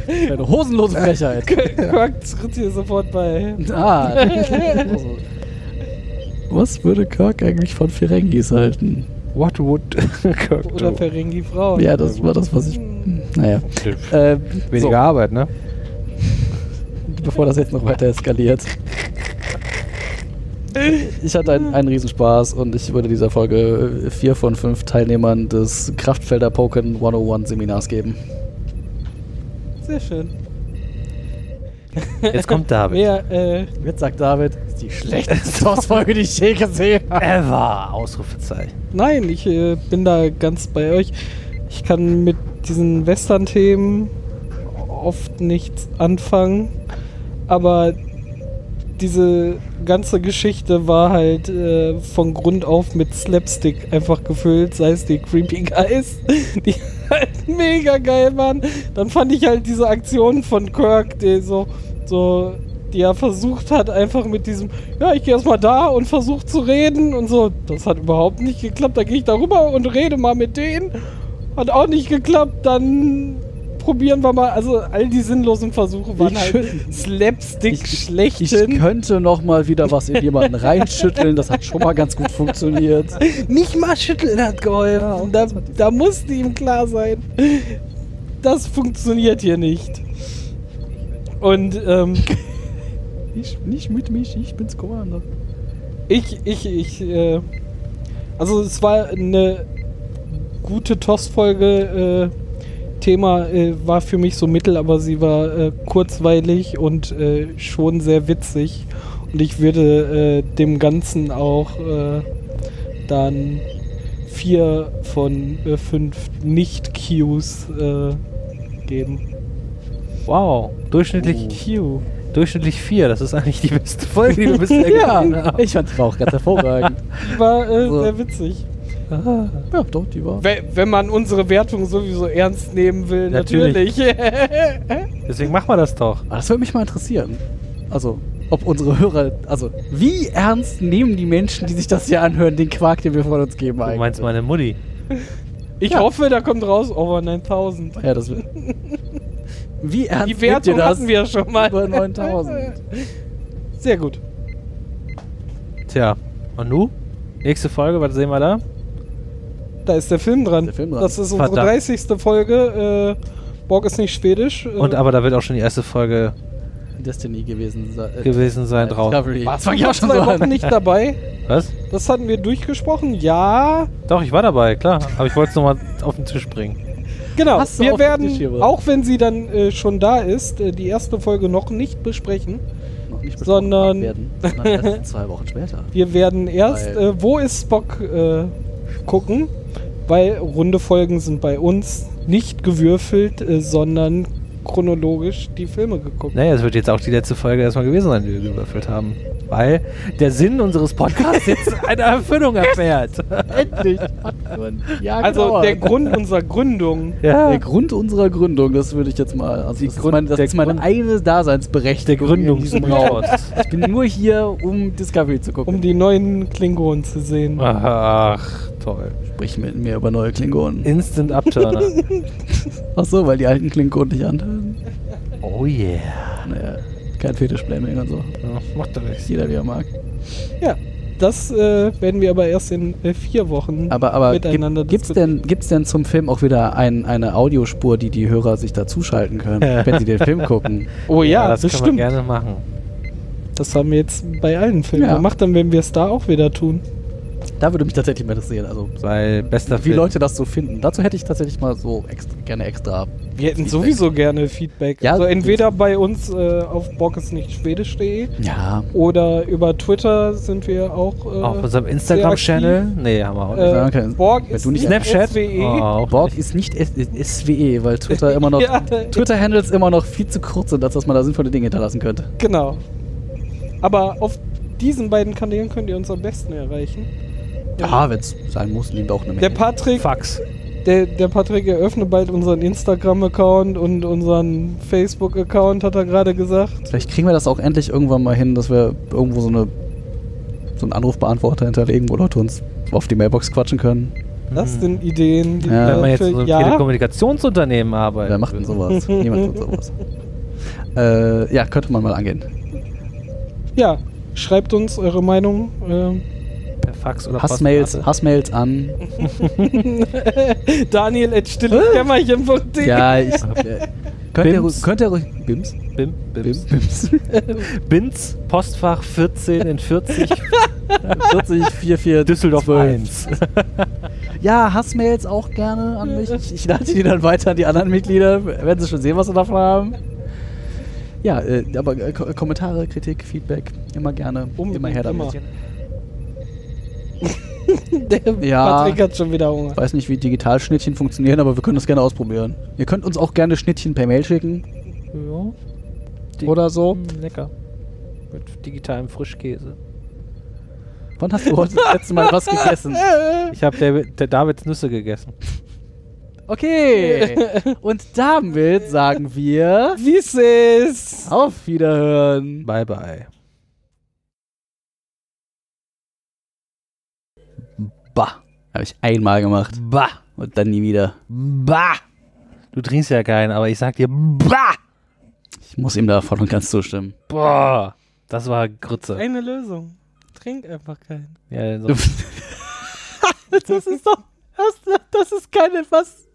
Eine hosenlose Frechheit. Kirk tritt hier sofort bei. ah. Was würde Kirk eigentlich von Ferengis halten? What would Kirk Oder do? Ferengi Frau. Ja, das war das, was ich. Naja. Äh, Weniger so, Arbeit, ne? bevor das jetzt noch weiter eskaliert. Ich hatte einen, einen Riesenspaß und ich würde dieser Folge vier von fünf Teilnehmern des Kraftfelder Poken 101 Seminars geben. Sehr schön. Jetzt kommt David. Mehr, äh, Jetzt sagt David, das ist die schlechteste Star Wars-Folge, die ich je gesehen habe. Ever! Ausrufezeichen. nein, ich äh, bin da ganz bei euch. Ich kann mit diesen Western-Themen oft nichts anfangen, aber diese ganze Geschichte war halt äh, von Grund auf mit Slapstick einfach gefüllt, sei es die Creepy Guys, die halt mega geil waren. Dann fand ich halt diese Aktion von Kirk, der so, so, die er versucht hat, einfach mit diesem, ja, ich gehe erstmal da und versuche zu reden und so. Das hat überhaupt nicht geklappt. Da gehe ich da rüber und rede mal mit denen. Hat auch nicht geklappt. Dann probieren wir mal. Also all die sinnlosen Versuche waren Ich halt Slapstick Ich schlechthin. könnte noch mal wieder was in jemanden reinschütteln. Das hat schon mal ganz gut funktioniert. Nicht mal schütteln hat geholfen. da, da musste ihm klar sein, das funktioniert hier nicht. Und ähm, Ich, nicht mit mich, ich bin's Commander. ich, ich, ich, äh, also es war eine gute TOS-Folge. Äh, Thema äh, war für mich so mittel, aber sie war äh, kurzweilig und äh, schon sehr witzig. Und ich würde äh, dem Ganzen auch äh, dann vier von äh, fünf Nicht-Qs äh, geben. Wow, durchschnittlich Oh. Q. Durchschnittlich 4, das ist eigentlich die beste Folge, die wir bisher Ja, gesehen haben. ich fand die war auch ganz hervorragend. Die war äh, So. sehr witzig. Ja, doch, die war. We- Wenn man unsere Wertung sowieso ernst nehmen will, Natürlich. natürlich. Deswegen machen wir das doch. Aber das würde mich mal interessieren. Also, ob unsere Hörer, also, wie ernst nehmen die Menschen, die sich das hier anhören, den Quark, den wir von uns geben Du eigentlich? meinst meine Mutti. ich Ja. hoffe, da kommt raus over 9000. Ja, das wird. Wie ernst Die nehmt ihr Wertung das? hatten wir schon mal. Über 9000. Sehr gut. Tja, und nu? Nächste Folge, was sehen wir da? Da ist der Film dran. Der Film dran. Das ist unsere Verdammt. 30. Folge. Äh, Borg ist nicht schwedisch. Äh, Und aber da wird auch schon die erste Folge Destiny gewesen sein. Äh, gewesen sein drauf. Discovery. warst fang du ich auch schon zwei so Wochen an. nicht dabei? Was? Das hatten wir durchgesprochen. Ja, Doch, ich war dabei, klar. Aber ich wollte es nochmal auf den Tisch bringen. genau. Hast Wir werden, auch wenn sie dann äh, schon da ist, äh, die erste Folge noch nicht besprechen. Noch nicht besprochen Sondern- werden, sondern erst zwei Wochen später. Wir werden erst, äh, wo ist Spock, äh, gucken, weil runde Folgen sind bei uns nicht gewürfelt, äh, sondern chronologisch die Filme geguckt. Naja, es wird jetzt auch die letzte Folge erstmal gewesen sein, die wir gewürfelt haben. Weil der Sinn unseres Podcasts jetzt eine Erfüllung erfährt. Endlich! Jahr Also gedauert. der Grund unserer Gründung. Ja. Der Grund unserer Gründung, das würde ich jetzt mal. Also das, Grund- ist, mein, das ist meine Grund- eine Daseinsberechtigung. Der in diesem Raum. Gründungsmord. Ich bin nur hier, um Discovery zu gucken. Um die neuen Klingonen zu sehen. Ach, toll. Sprich mit mir über neue Klingonen. Instant Upturner. Ach so, weil die alten Klingonen nicht anhören. Oh yeah. Naja, kein Fetischblaming und so. Ja, macht doch nichts. Jeder wie er mag. Ja, das äh, werden wir aber erst in äh, vier Wochen Aber, aber miteinander gibt, gibt's denn, gibt's denn zum Film auch wieder ein, eine Audiospur, die die Hörer sich da zuschalten können, wenn sie den Film gucken? Oh ja, das das kann man stimmt. gerne machen. Das haben wir jetzt bei allen Filmen Ja. gemacht, dann werden wir es da auch wieder tun. Da würde mich tatsächlich mal interessieren, also Weil bester wie Film. Leute das so finden. Dazu hätte ich tatsächlich mal so extra, gerne extra. Wir hätten Feedback. sowieso gerne Feedback. Ja, also entweder bei uns äh, auf bockesnichtschwedisch.de Ja, oder über Twitter sind wir auch. Äh, Auf unserem Instagram-Channel? Nee, haben wir auch nicht. Äh, Borg wenn ist du nicht Snapchat? SWE. Oh, Borg nicht. ist nicht SWE, weil Twitter immer noch Ja. Twitter-Handles immer noch viel zu kurz sind, als dass man da sinnvolle Dinge hinterlassen könnte. Genau. Aber auf diesen beiden Kanälen könnt ihr uns am besten erreichen. Ja, wenn es sein muss, wir auch eine Menge. Der Patrick, Fax. der, der Patrick eröffnet bald unseren Instagram-Account und unseren Facebook-Account, hat er gerade gesagt. Vielleicht kriegen wir das auch endlich irgendwann mal hin, dass wir irgendwo so eine so einen Anrufbeantworter hinterlegen, wo Leute uns auf die Mailbox quatschen können. Das Hm. sind Ideen, die Ja. Wenn man jetzt so einem ja, Telekommunikationsunternehmen arbeitet. Wer macht denn sowas? Niemand tut sowas. Äh, ja, könnte man mal angehen. ja, schreibt uns eure Meinung. ähm, Per Fax oder Hassmails. Hassmails an. Daniel at stillenkämmerchen.de Ja, ich. Äh, könnt, ihr, könnt ihr ruhig. Bims? Bim, Bims. Bims. Bims. Binz, Postfach 14 in 40, 40, 44, Düsseldorf 12. 1. Ja, Hassmails auch gerne an mich. Ich leite die dann weiter an die anderen Mitglieder, wenn sie schon sehen, was sie davon haben. Ja, äh, aber äh, Ko Kommentare, Kritik, Feedback, immer gerne. Unbedingt, immer her damit. immer. Der Ja. Patrick hat schon wieder Hunger. Ich weiß nicht, wie Digitalschnittchen funktionieren, aber wir können das gerne ausprobieren. Ihr könnt uns auch gerne Schnittchen per Mail schicken Ja. Die- oder so. Mm, Lecker. Mit digitalem Frischkäse. Wann hast du heute das letzte Mal was gegessen? Ich habe der, der Davids Nüsse gegessen. Okay. Und damit sagen wir Wie ist es? auf Wiederhören. Bye, bye. Bah. Habe ich einmal gemacht. Bah. Und dann nie wieder. Bah. Du trinkst ja keinen, aber ich sag dir, bah, Ich muss ihm da voll und ganz zustimmen. boah, das war Grütze. Eine Lösung. Trink einfach keinen. Ja, so, Das ist doch. Das, das ist keine. Was.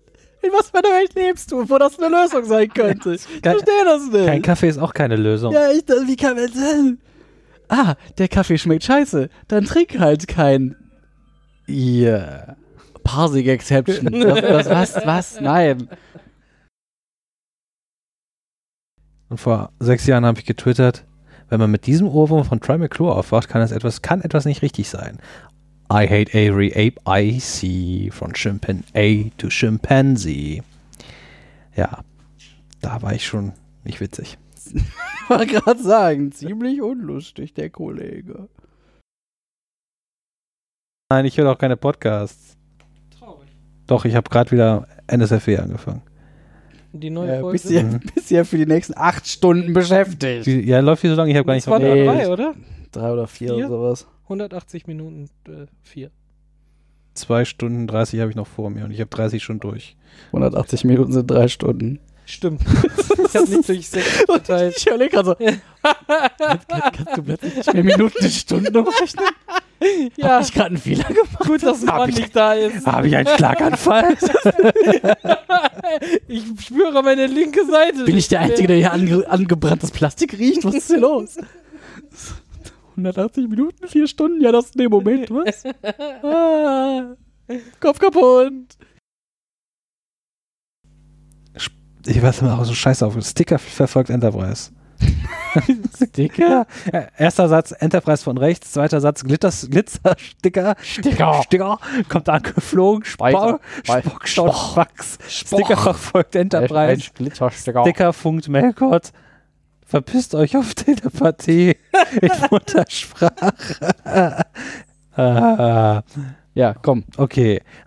In was für einer Welt lebst du, wo das eine Lösung sein könnte? Ich Kein- verstehe das nicht. kein Kaffee ist auch keine Lösung. Ja, ich, wie kann man denn? Ah, der Kaffee schmeckt scheiße. Dann trink halt kein. Yeah. Parsing Exception. Das, das, was? Was? Nein. Und vor sechs Jahren habe ich getwittert, wenn man mit diesem Ohrwurm von Troy McClure aufwacht, kann es etwas, kann etwas nicht richtig sein. I hate every ape I see, from chimpanzee to chimpanzee. Ja, da war ich schon nicht witzig. Ich wollte gerade sagen, ziemlich unlustig, der Kollege. Nein, ich höre auch keine Podcasts. Traurig. Doch, ich habe gerade wieder NSFW angefangen. Die neue Äh, Folge. bist, ihr, Mhm. bist ihr für die nächsten acht Stunden beschäftigt? Wie- Ja, läuft hier so lange, ich habe gar nicht war Nee. dabei, oder? Drei oder vier, Vier? oder sowas. 180 Minuten, äh, vier. Zwei Stunden 30 habe ich noch vor mir und ich habe 30 schon durch. 180 Minuten sind drei Stunden. Stimmt. ich habe nicht durch sechs geteilt. Ich überlege gerade so, kannst, kannst du plötzlich nicht mehr Minuten in Stunden umrechnen? Ja, Hab ich gerade einen Fehler gemacht? gut, dass Hab man ich- nicht da ist. Habe ich einen Schlaganfall? ich spüre meine linke Seite. Bin ich der Einzige, der hier ange angebranntes Plastik riecht? Was ist hier los? 180 Minuten, vier Stunden? Ja, das ist der Moment, was? Ah, Kopf kaputt. Ich weiß immer auch so scheiße auf. Sticker verfolgt Enterprise. Sticker? Erster Satz Enterprise von rechts, zweiter Satz Glitters, Glitzer-Sticker. Sticker. Sticker. Kommt angeflogen. Spock, Spock, Spock, Wachs. Sticker verfolgt Enterprise. Glittersticker. Sticker funkt Melkott. Verpisst euch auf Telepathie in Muttersprache. ah, Ja, komm. okay.